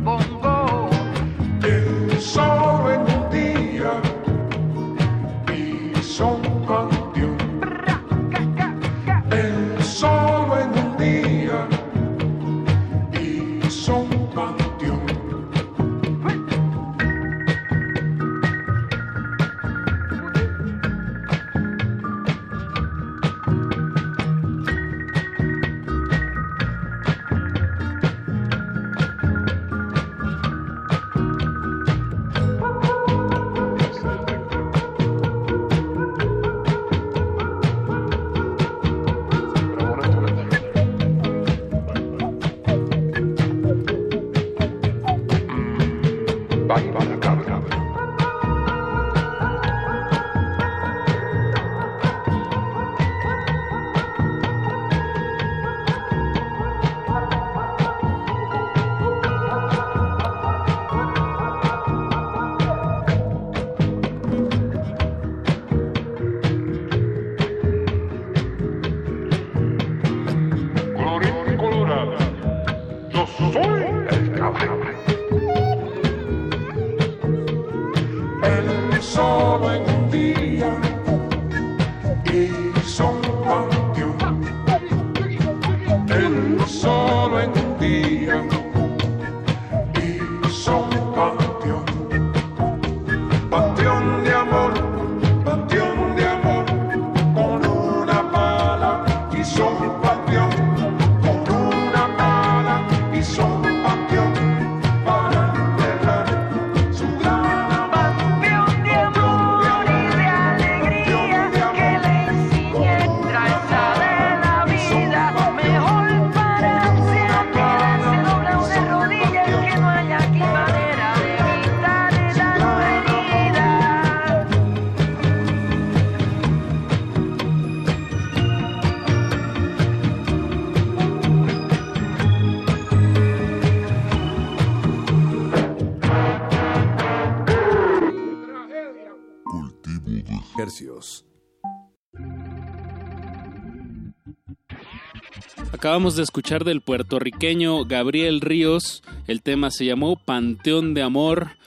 Acabamos de escuchar del puertorriqueño Gabriel Ríos. El tema se llamó Panteón de Amor,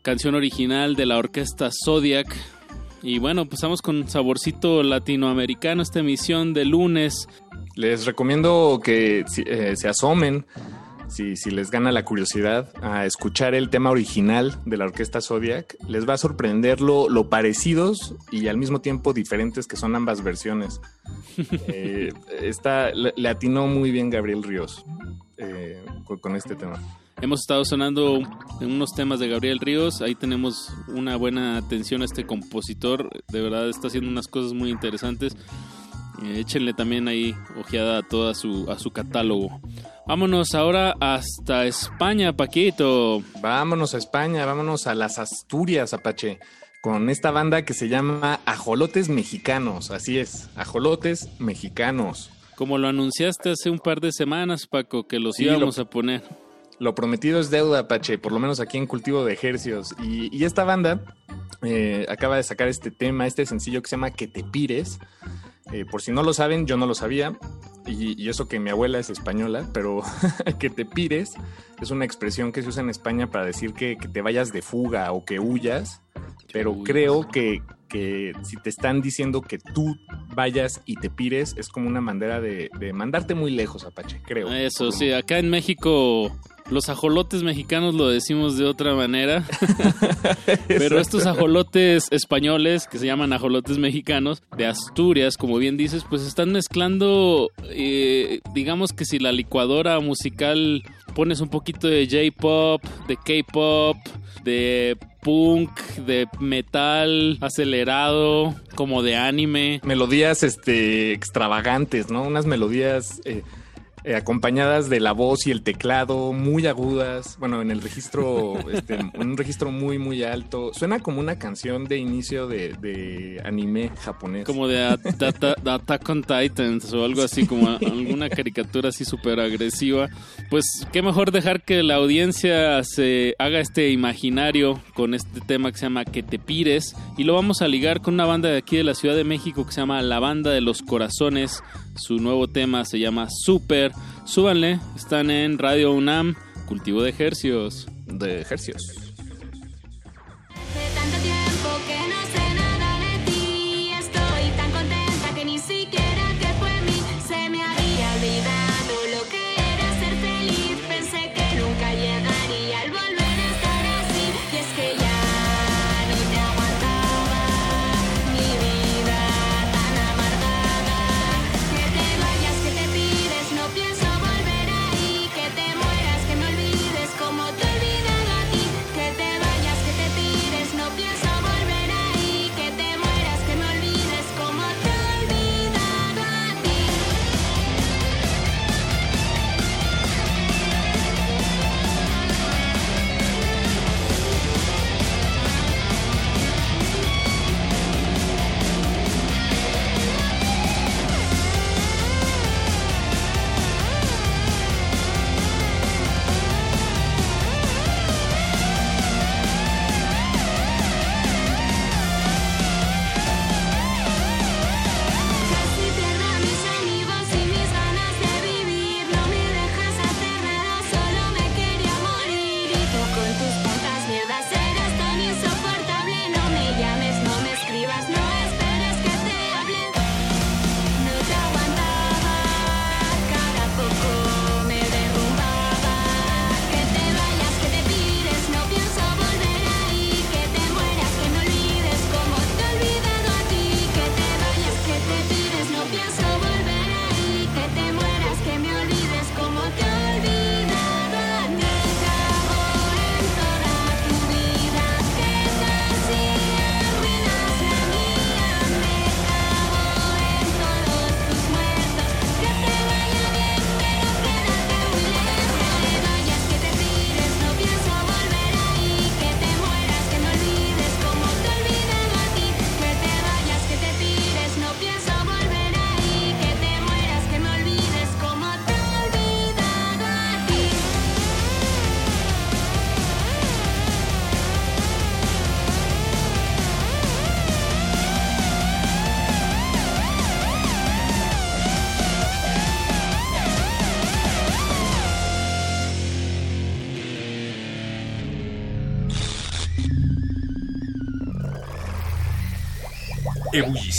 canción original de la orquesta Zodiac. Y bueno, pasamos con saborcito latinoamericano esta emisión de lunes. Les recomiendo que eh, se asomen si, si, les gana la curiosidad a escuchar el tema original de la orquesta Zodiac, les va a sorprender lo, lo parecidos y al mismo tiempo diferentes que son ambas versiones. eh, está, le atinó muy bien Gabriel Ríos eh, con, con, este tema. Hemos estado sonando en unos temas de Gabriel Ríos, ahí tenemos una buena atención a este compositor, de verdad está haciendo unas cosas muy interesantes. Eh, échenle también ahí ojeada a todo su, a su catálogo. Vámonos ahora hasta España, Paquito. Vámonos a España, vámonos a las Asturias, Apache, con esta banda que se llama Ajolotes Mexicanos. Así es, Ajolotes Mexicanos. Como lo anunciaste hace un par de semanas, Paco, que los sí, íbamos lo, a poner. Lo prometido es deuda, Apache, por lo menos aquí en Cultivo de Ejercios. Y, y esta banda eh, acaba de sacar este tema, este sencillo que se llama Que te pires. Eh, por si no lo saben, yo no lo sabía. Y, y, eso que mi abuela es española, pero que te pires es una expresión que se usa en España para decir que, que te vayas de fuga o que huyas. Pero Uy, creo que, que, si te están diciendo que tú vayas y te pires, es como una manera de, de mandarte muy lejos, Apache, creo. Eso, sí, acá en México los ajolotes mexicanos lo decimos de otra manera. Pero estos ajolotes españoles, que se llaman ajolotes mexicanos, de Asturias, como bien dices, pues están mezclando, eh, digamos que si la licuadora musical pones un poquito de J-pop, de K-pop, de punk, de metal acelerado, como de anime. Melodías este, extravagantes, ¿no? Unas melodías... Eh eh, acompañadas de la voz y el teclado muy agudas, bueno, en el registro, este, en un registro muy, muy alto. Suena como una canción de inicio de, anime japonés. Como de, Attack on Titans o algo así, como alguna caricatura así súper agresiva. Pues qué mejor dejar que la audiencia se haga este imaginario con este tema que se llama Que te pires y lo vamos a ligar con una banda de aquí de la Ciudad de México que se llama La Banda de los Corazones. Su nuevo tema se llama Super. Súbanle, están en Radio UNAM, Cultivo de Ejercios. De Ejercios.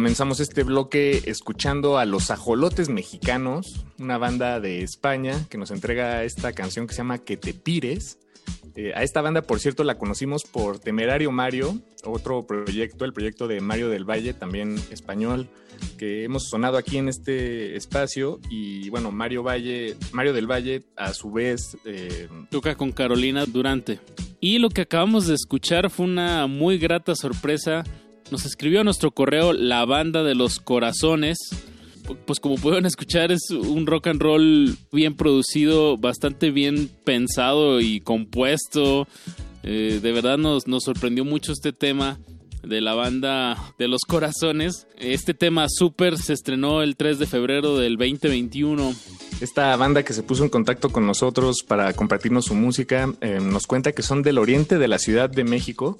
Comenzamos este bloque escuchando a los ajolotes mexicanos, una banda de España que nos entrega esta canción que se llama Que te pires. Eh, a esta banda, por cierto, la conocimos por Temerario Mario, otro proyecto, el proyecto de Mario del Valle, también español, que hemos sonado aquí en este espacio. Y bueno, Mario Valle, Mario del Valle, a su vez. Eh, Toca con Carolina Durante. Y lo que acabamos de escuchar fue una muy grata sorpresa nos escribió a nuestro correo la banda de los corazones. Pues como pueden escuchar es un rock and roll bien producido, bastante bien pensado y compuesto. Eh, de verdad nos, nos sorprendió mucho este tema de la banda de los corazones. Este tema Super se estrenó el 3 de febrero del 2021. Esta banda que se puso en contacto con nosotros para compartirnos su música eh, nos cuenta que son del oriente de la Ciudad de México.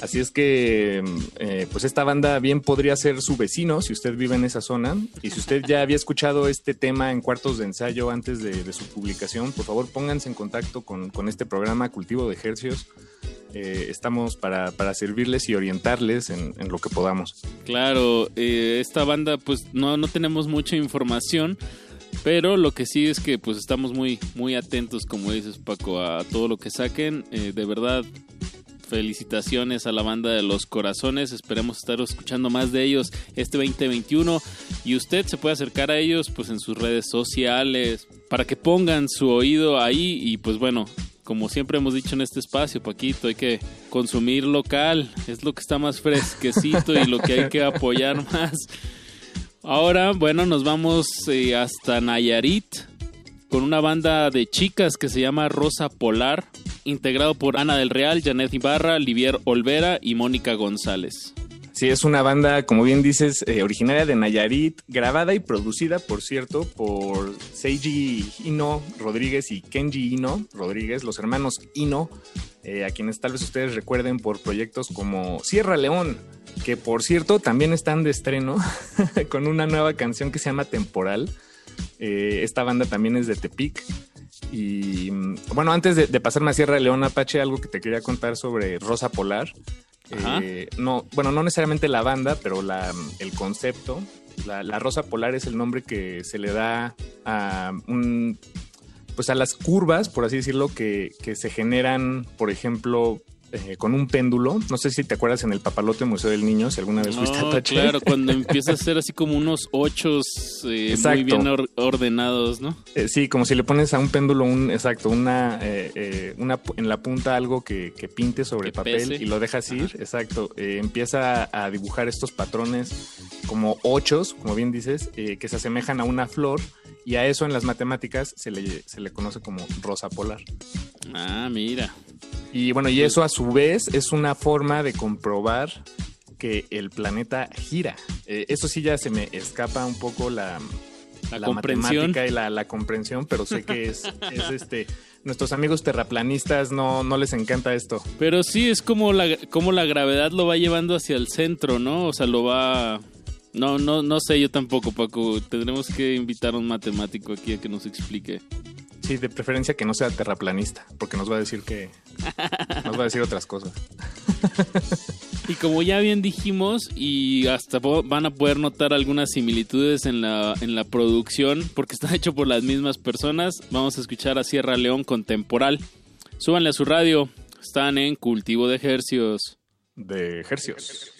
Así es que, eh, pues esta banda bien podría ser su vecino si usted vive en esa zona. Y si usted ya había escuchado este tema en cuartos de ensayo antes de, su publicación, por favor pónganse en contacto con, este programa Cultivo de Ejercios. Eh, estamos para, servirles y orientarles en, lo que podamos. Claro, esta banda pues no, no tenemos mucha información pero lo que sí es que pues estamos muy, muy atentos, como dices Paco, a todo lo que saquen. Eh, de verdad, felicitaciones a la banda de los corazones. Esperemos estar escuchando más de ellos este 2021. Y usted se puede acercar a ellos pues en sus redes sociales para que pongan su oído ahí. Y pues bueno, como siempre hemos dicho en este espacio, Paquito, hay que consumir local. Es lo que está más fresquecito y lo que hay que apoyar más. Ahora, bueno, nos vamos eh, hasta Nayarit con una banda de chicas que se llama Rosa Polar, integrado por Ana del Real, Janet Ibarra, Livier Olvera y Mónica González. Sí, es una banda, como bien dices, eh, originaria de Nayarit, grabada y producida, por cierto, por Seiji Ino Rodríguez y Kenji Ino Rodríguez, los hermanos Ino, eh, a quienes tal vez ustedes recuerden por proyectos como Sierra León, que por cierto también están de estreno con una nueva canción que se llama Temporal. Eh, esta banda también es de Tepic. Y mm, bueno, antes de, de pasarme a Sierra León Apache, algo que te quería contar sobre Rosa Polar. Eh, no, bueno, no necesariamente la banda, pero la, el concepto. La, la rosa polar es el nombre que se le da a un, pues a las curvas, por así decirlo, que, que se generan, por ejemplo, eh, con un péndulo. No sé si te acuerdas en el Papalote Museo del Niño, si alguna vez fuiste a No, Apache. claro, cuando empieza a ser así como unos ochos eh, muy bien or- ordenados, ¿no? Eh, sí, como si le pones a un péndulo un exacto, una, una en la punta algo que, que pinte sobre Que papel pese. y lo dejas ir, exacto. Empieza a dibujar estos patrones como ochos, como bien dices, que se asemejan a una flor y a eso en las matemáticas se le, se le conoce como rosa polar. Ah, mira. Y bueno, y eso a su vez es una forma de comprobar que el planeta gira. Eh, eso sí ya se me escapa un poco la, La comprensión. matemática y la, la comprensión, pero sé que es, es este. Nuestros amigos terraplanistas no, no les encanta esto. Pero sí, es como la, como la gravedad lo va llevando hacia el centro, ¿no? O sea, lo va... No, no, no sé, yo tampoco, Paco. Tendremos que invitar a un matemático aquí a que nos explique. Sí, de preferencia que no sea terraplanista, porque nos va a decir que. Nos va a decir otras cosas. Y como ya bien dijimos, y hasta van a poder notar algunas similitudes en la, en la producción, porque está hecho por las mismas personas, vamos a escuchar a Sierra León con Temporal. Súbanle a su radio, están en Cultivo de Ejercios. De Ejercios.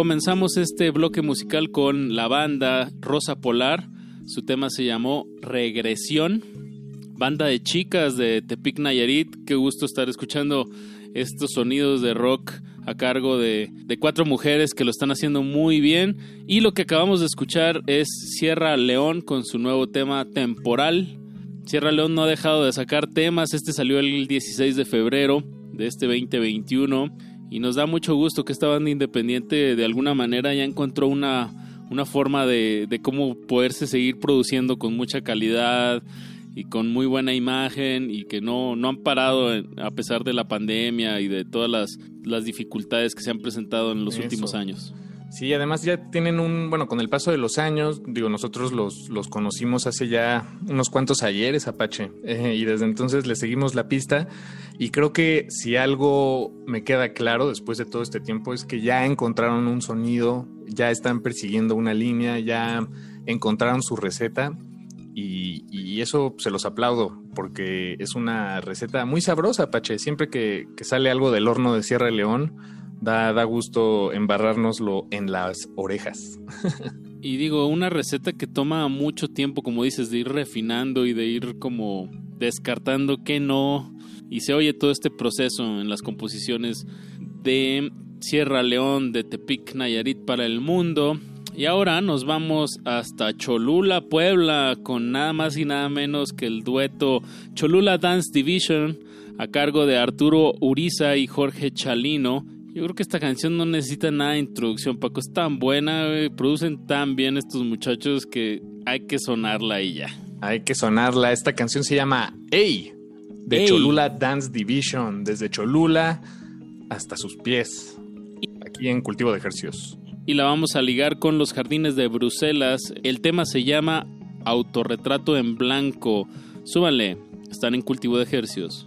Comenzamos este bloque musical con la banda Rosa Polar. Su tema se llamó Regresión. Banda de chicas de Tepic Nayarit. Qué gusto estar escuchando estos sonidos de rock a cargo de, cuatro mujeres que lo están haciendo muy bien. Y lo que acabamos de escuchar es Sierra León con su nuevo tema Temporal. Sierra León no ha dejado de sacar temas. Este salió el 16 de febrero de este 2021. Y nos da mucho gusto que esta banda independiente de alguna manera ya encontró una, una forma de, de cómo poderse seguir produciendo con mucha calidad y con muy buena imagen y que no, no han parado en- a pesar de la pandemia y de todas las, las dificultades que se han presentado en los Eso. últimos años. Sí, además ya tienen un, bueno, con el paso de los años, digo, nosotros los, los conocimos hace ya unos cuantos ayeres, Apache, eh, y desde entonces le seguimos la pista. Y creo que si algo me queda claro después de todo este tiempo es que ya encontraron un sonido, ya están persiguiendo una línea, ya encontraron su receta. Y, eso se los aplaudo, porque es una receta muy sabrosa, Apache. Siempre que, que sale algo del horno de Sierra León, da, da gusto embarrárnoslo en las orejas. Y digo, una receta que toma mucho tiempo, como dices, de ir refinando y de ir como descartando que no. Y se oye todo este proceso en las composiciones de Sierra León, de Tepic Nayarit para el mundo. Y ahora nos vamos hasta Cholula, Puebla, con nada más y nada menos que el dueto Cholula Dance Division, a cargo de Arturo Uriza y Jorge Chalino. Yo creo que esta canción no necesita nada de introducción, Paco. Es tan buena, güey, producen tan bien estos muchachos que hay que sonarla y ya. Hay que sonarla. Esta canción se llama Ey, de Ey. Cholula Dance Division, desde Cholula hasta sus pies, aquí en Cultivo de Ejercicios. Y la vamos a ligar con los jardines de Bruselas. El tema se llama Autorretrato en Blanco. Súbanle, están en cultivo de ejercicios.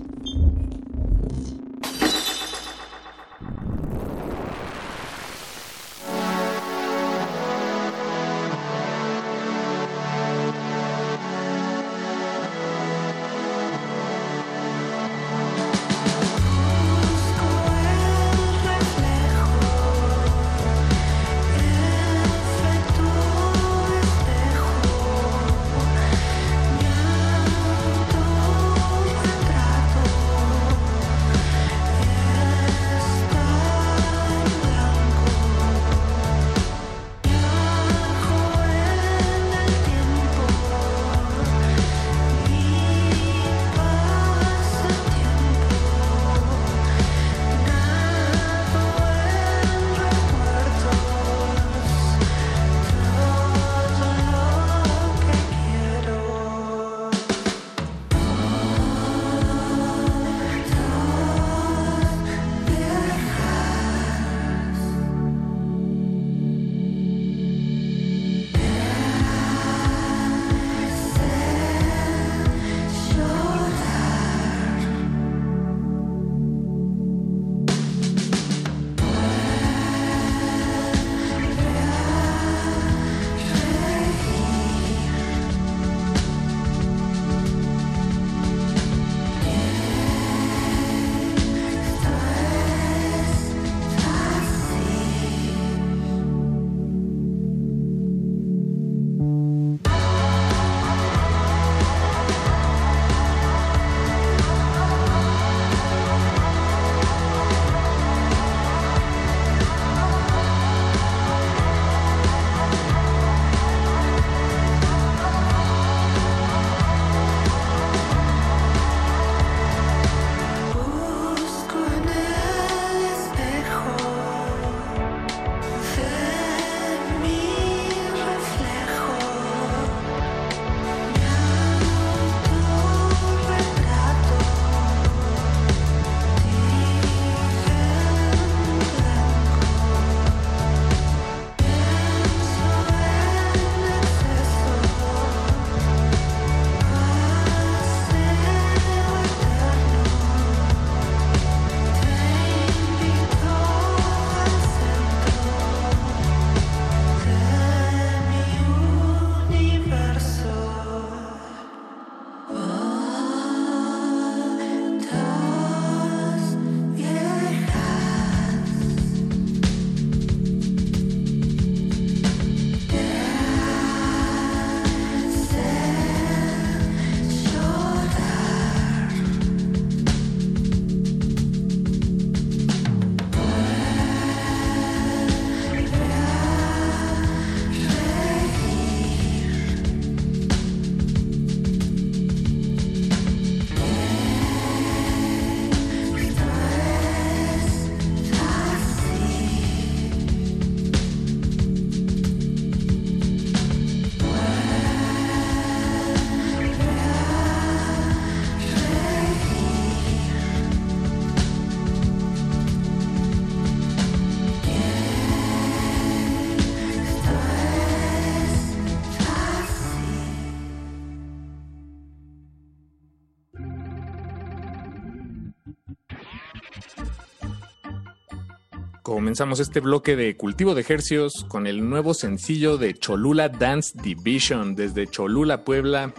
Comenzamos este bloque de cultivo de ejercios con el nuevo sencillo de Cholula Dance Division desde Cholula, Puebla.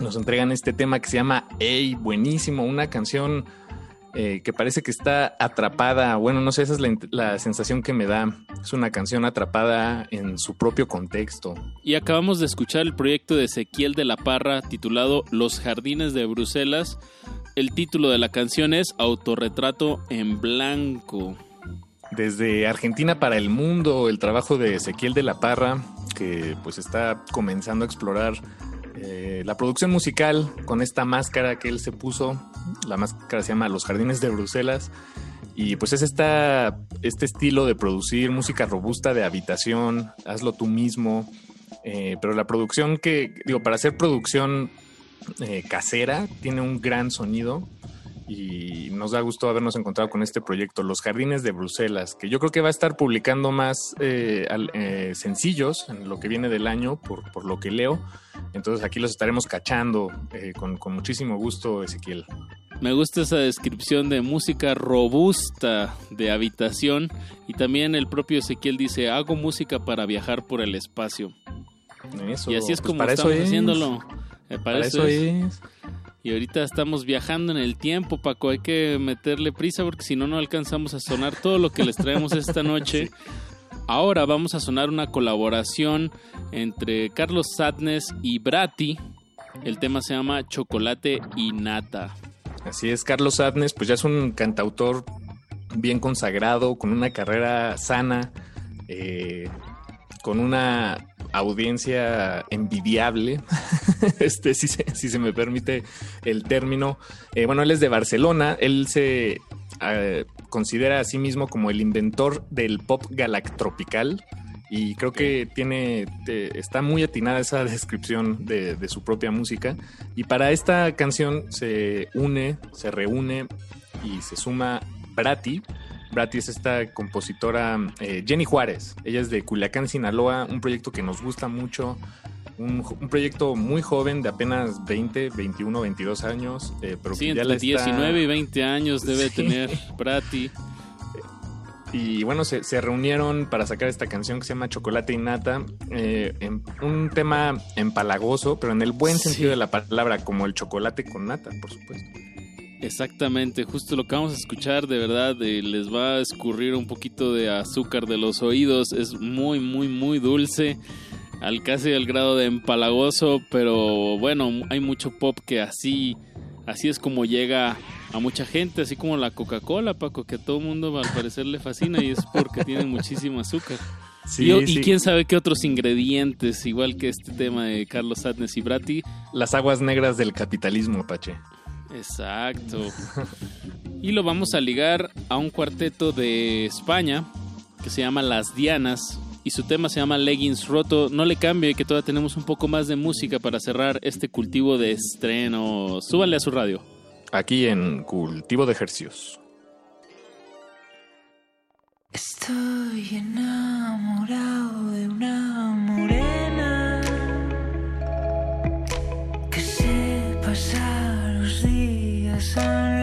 Nos entregan este tema que se llama Ey, buenísimo, una canción eh, que parece que está atrapada. Bueno, no sé, esa es la, la sensación que me da. Es una canción atrapada en su propio contexto. Y acabamos de escuchar el proyecto de Ezequiel de la Parra titulado Los Jardines de Bruselas. El título de la canción es Autorretrato en Blanco. Desde Argentina para el mundo, el trabajo de Ezequiel de la Parra, que pues está comenzando a explorar eh, la producción musical con esta máscara que él se puso. La máscara se llama Los Jardines de Bruselas. Y pues es esta, este estilo de producir música robusta de habitación, hazlo tú mismo. Eh, pero la producción que, digo, para hacer producción eh, casera, tiene un gran sonido y nos da gusto habernos encontrado con este proyecto, Los Jardines de Bruselas, que yo creo que va a estar publicando más eh, al- eh, sencillos en lo que viene del año, por, por lo que leo. Entonces aquí los estaremos cachando eh, con, con muchísimo gusto, Ezequiel. Me gusta esa descripción de música robusta de habitación y también el propio Ezequiel dice, hago música para viajar por el espacio. Eso, y así es pues como estamos es. haciéndolo. Para, Para eso, eso es. es. Y ahorita estamos viajando en el tiempo, Paco. Hay que meterle prisa porque si no, no alcanzamos a sonar todo lo que les traemos esta noche. Ahora vamos a sonar una colaboración entre Carlos Sadness y Brati. El tema se llama Chocolate y Nata. Así es, Carlos Adnes, pues ya es un cantautor bien consagrado, con una carrera sana, eh, con una audiencia envidiable, este, si, se, si se me permite el término. Eh, bueno, él es de Barcelona, él se eh, considera a sí mismo como el inventor del pop galactropical. Y creo que tiene, te- está muy atinada esa descripción de, de su propia música. Y para esta canción se une, se reúne y se suma Brati. Brati es esta compositora eh, Jenny Juárez. Ella es de Culiacán, Sinaloa, un proyecto que nos gusta mucho. Un, proyecto muy joven, de apenas 20, 21, 22 años. eh, pero Sí, que ya entre la está- 19 y 20 años debe Sí. tener Brati. Y bueno, se, se reunieron para sacar esta canción que se llama Chocolate y Nata. eh, en un tema empalagoso, pero en el buen sentido de la palabra, como el chocolate con nata, por supuesto. Exactamente, justo lo que vamos a escuchar, de verdad, eh, les va a escurrir un poquito de azúcar de los oídos. Es muy, muy, muy dulce, al casi al grado de empalagoso, pero bueno, hay mucho pop que así, así es como llega a mucha gente, así como la Coca-Cola, Paco, que a todo mundo al parecer le fascina y es porque tiene muchísimo azúcar. Sí, y, y sí. quién sabe qué otros ingredientes, igual que este tema de Carlos Sadness y Brati. Las aguas negras del capitalismo, Apache. Exacto. Y lo vamos a ligar a un cuarteto de España que se llama Las Dianas y su tema se llama Leggings Roto. No le cambie que todavía tenemos un poco más de música para cerrar este cultivo de estreno. Súbanle a su radio. Aquí en Cultivo de Ejercicios. Estoy enamorado de una morena días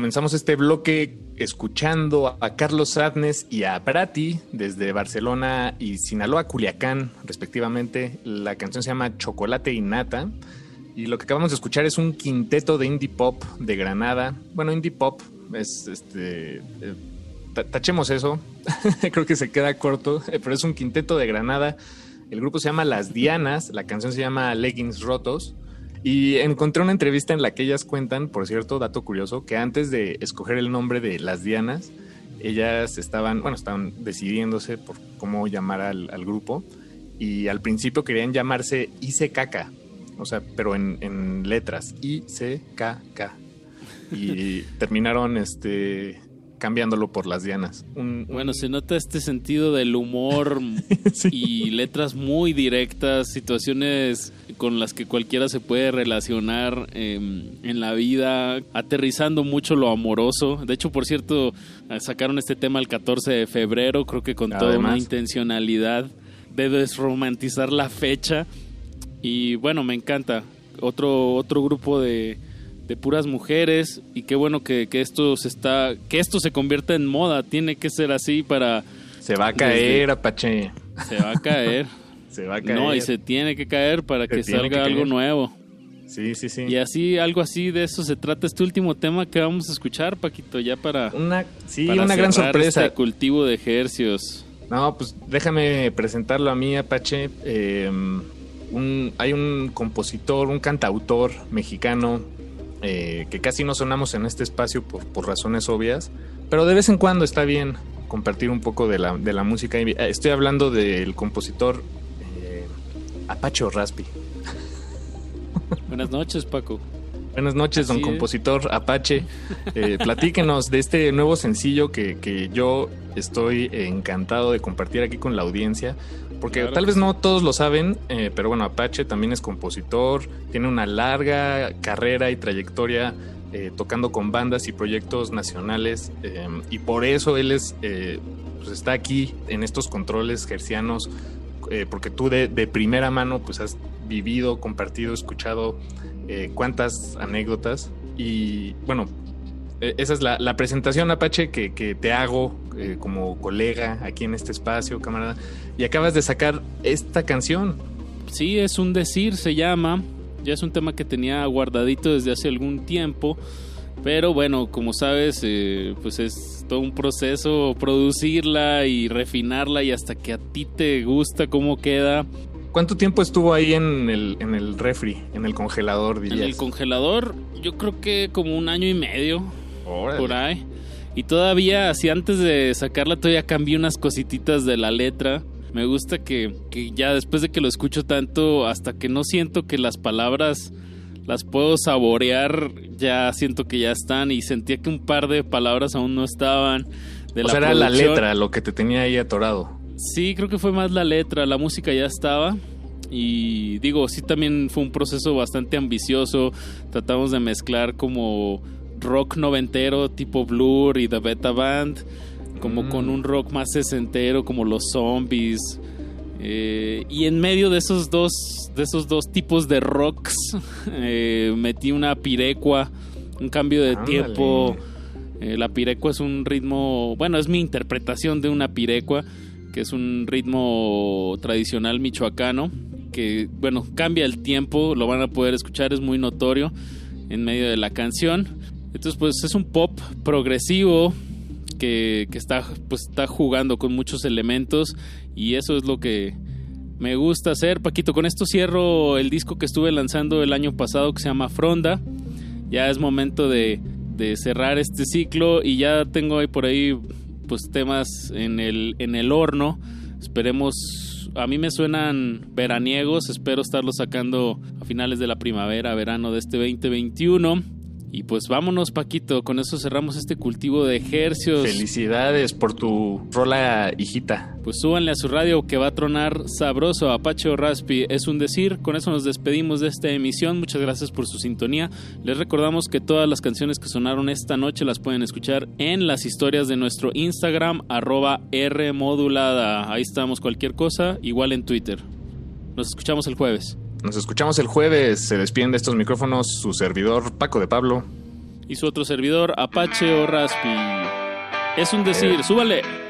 Comenzamos este bloque escuchando a Carlos Sadnes y a Prati desde Barcelona y Sinaloa, Culiacán, respectivamente. La canción se llama Chocolate y Nata. Y lo que acabamos de escuchar es un quinteto de indie pop de Granada. Bueno, indie pop es este. eh, ta- tachemos eso. Creo que se queda corto, eh, pero es un quinteto de Granada. El grupo se llama Las Dianas, la canción se llama Leggings Rotos. Y encontré una entrevista en la que ellas cuentan, por cierto, dato curioso, que antes de escoger el nombre de Las Dianas, ellas estaban, bueno, estaban decidiéndose por cómo llamar al, grupo. Y al principio querían llamarse ICKK, o sea, pero en, en letras, ICKK. Y terminaron este, cambiándolo por Las Dianas. Un- Bueno, se nota este sentido del humor y letras muy directas, situaciones con las que cualquiera se puede relacionar eh, en la vida, aterrizando mucho lo amoroso. De hecho, por cierto, sacaron este tema el 14 de febrero, creo que con toda una intencionalidad de desromantizar la fecha. Y bueno, me encanta. Otro, otro grupo de, de puras mujeres y qué bueno que, que esto se está que esto se convierta en moda. Tiene que ser así para se va a caer Apache. Se va a caer. Se va a caer no y se tiene que caer para Se que salga que algo nuevo. Sí sí sí. Y así algo así de eso se trata este último tema que vamos a escuchar Paquito ya para una sí para una gran sorpresa. este cultivo de ejercios No, pues déjame presentarlo a mí, Apache. Eh, un- hay un compositor, un cantautor mexicano eh, que casi no sonamos en este espacio por, por razones obvias, pero de vez en cuando está bien compartir un poco de la, de la música. Eh, Estoy hablando del compositor eh, Apache Raspi. Buenas noches, Paco. Buenas noches, don es. compositor Apache. Eh, platíquenos de este nuevo sencillo que, que yo estoy encantado de compartir aquí con la audiencia. Porque Claro tal vez no todos lo saben, eh, pero bueno, Apache también es compositor, tiene una larga carrera y trayectoria eh, tocando con bandas y proyectos nacionales eh, y por eso él es, pues está aquí en estos controles gercianos porque tú de, de primera mano pues has vivido, compartido, escuchado cuántas anécdotas y bueno, eh, esa es la, la presentación Apache que, que te hago como colega aquí en este espacio, camarada, y acabas de sacar esta canción. Sí, es un decir, se llama. Ya es un tema que tenía guardadito desde hace algún tiempo. Pero bueno, como sabes, eh, pues es todo un proceso producirla y refinarla y hasta que a ti te gusta cómo queda. ¿Cuánto tiempo estuvo ahí en el, en el refri, en el congelador, En dirías? el congelador, yo creo que como un año y medio. Órale. Por ahí. Y todavía, así antes de sacarla, todavía cambié unas cosititas de la letra. Me gusta que, que ya después de que lo escucho tanto, hasta que no siento que las palabras las puedo saborear, ya siento que ya están. Y sentía que un par de palabras aún no estaban. De o sea, era la letra lo que te tenía ahí atorado. Sí, creo que fue más la letra, la música ya estaba. Y digo, sí también fue un proceso bastante ambicioso. Tratamos de mezclar como rock noventero tipo Blur y The Beta Band, como con un rock más sesentero como los Zombies. Eh, y en medio de esos dos, de esos dos tipos de rocks, eh, metí una pirecua, un cambio de Ándale. tiempo. Eh, la pirecua es un ritmo, bueno, es mi interpretación de una pirecua, que es un ritmo tradicional michoacano, que, bueno, cambia el tiempo, lo van a poder escuchar, es muy notorio en medio de la canción. Entonces, pues es un pop progresivo que, está, pues, está jugando con muchos elementos y eso es lo que me gusta hacer. Paquito, con esto cierro el disco que estuve lanzando el año pasado que se llama Fronda. Ya es momento de, de cerrar este ciclo y ya tengo ahí por ahí pues temas en el, en el horno. Esperemos, a mí me suenan veraniegos, espero estarlos sacando a finales de la primavera, verano de este 2021. Y pues vámonos Paquito, con eso cerramos este cultivo de ejercios. Felicidades por tu rola hijita. Pues súbanle a su radio que va a tronar sabroso Apache o Raspi. Es un decir, con eso nos despedimos de esta emisión. Muchas gracias por su sintonía. Les recordamos que todas las canciones que sonaron esta noche las pueden escuchar en las historias de nuestro Instagram, arroba Rmodulada. Ahí estamos, cualquier cosa, igual en Twitter. Nos escuchamos el jueves. Nos escuchamos el jueves. Se despiden de estos micrófonos su servidor Paco de Pablo. Y su otro servidor, Apache o Raspi. Es un decir, súbale.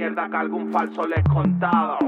mierda que algún falso les contaba.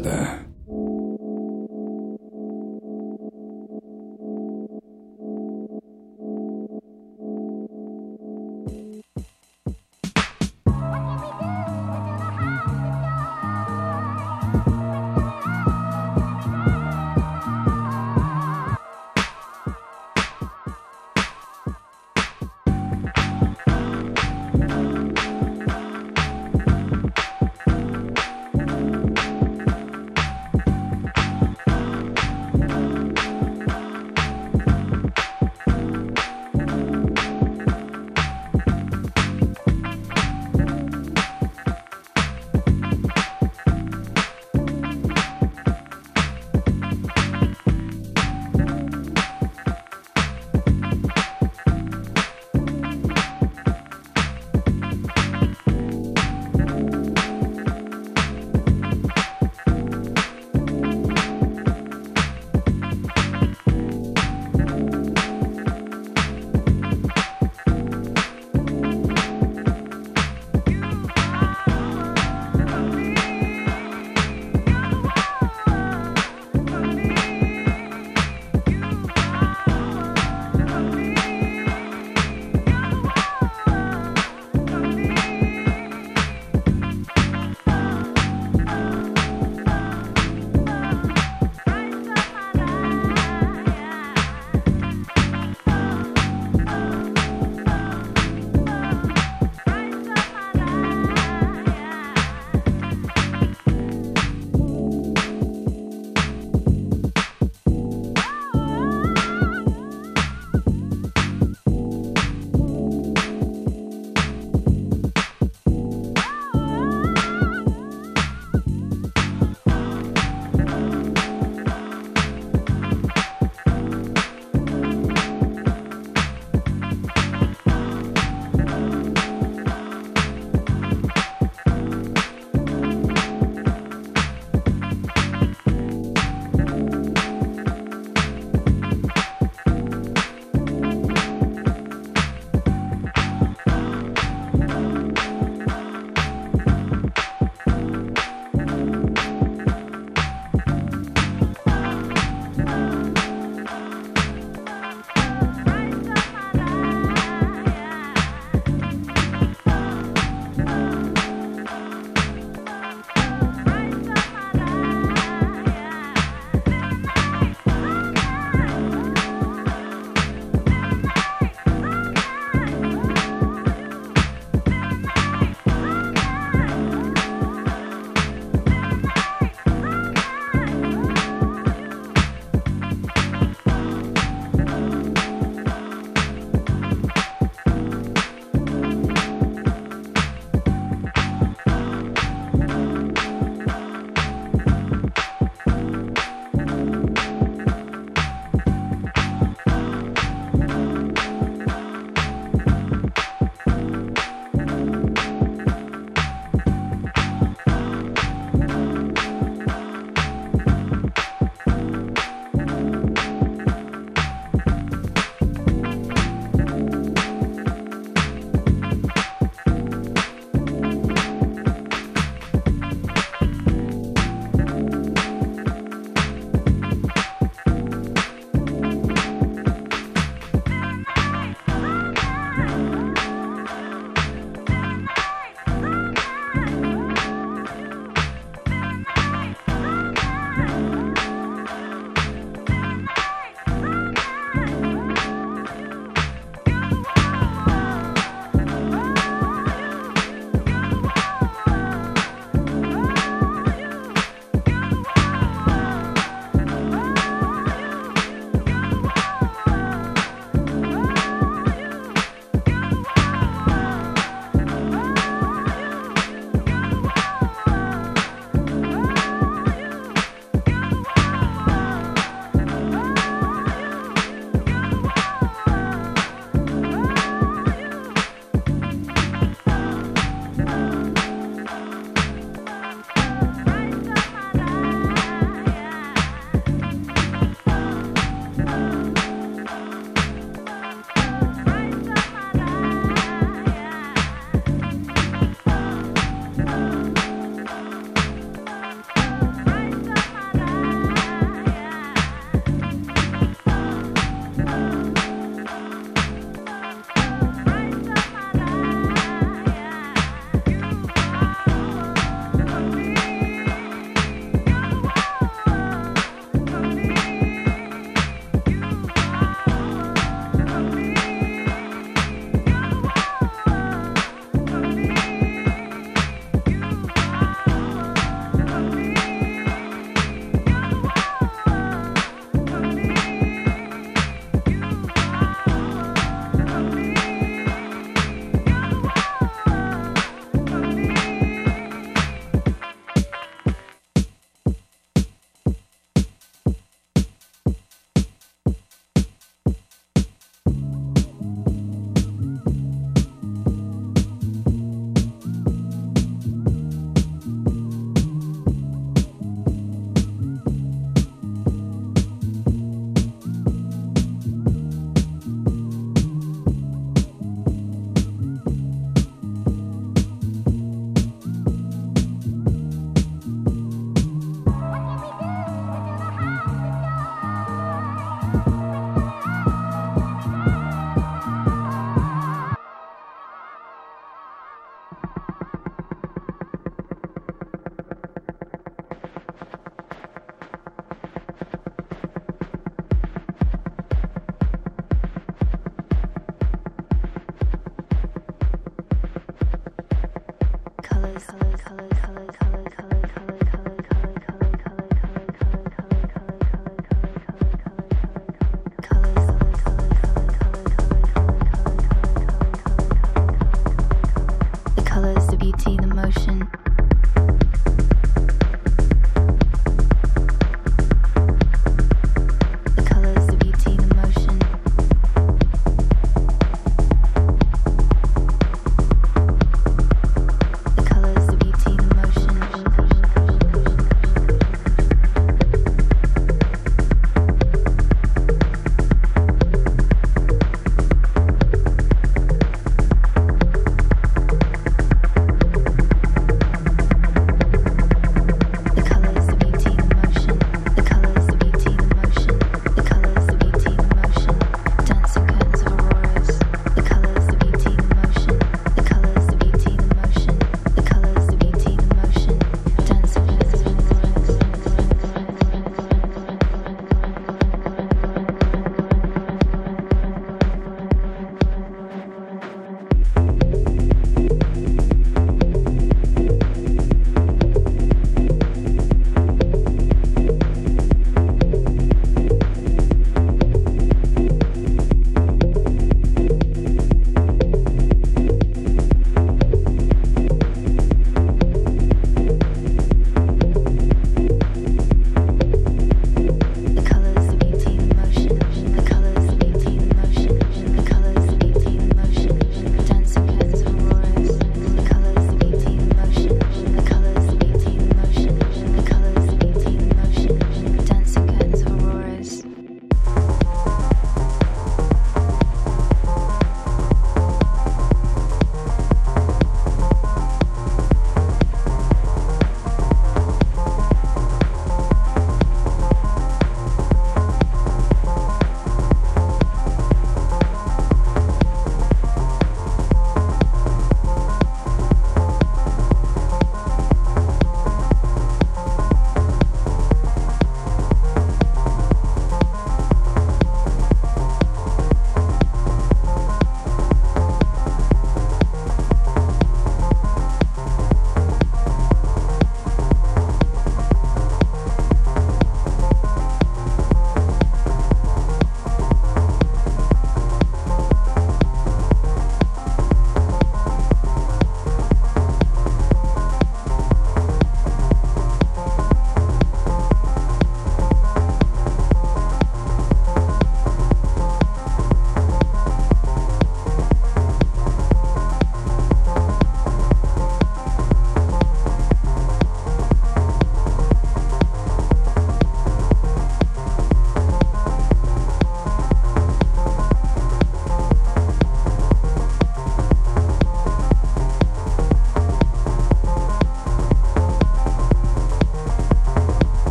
Resistencia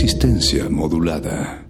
resistencia modulada.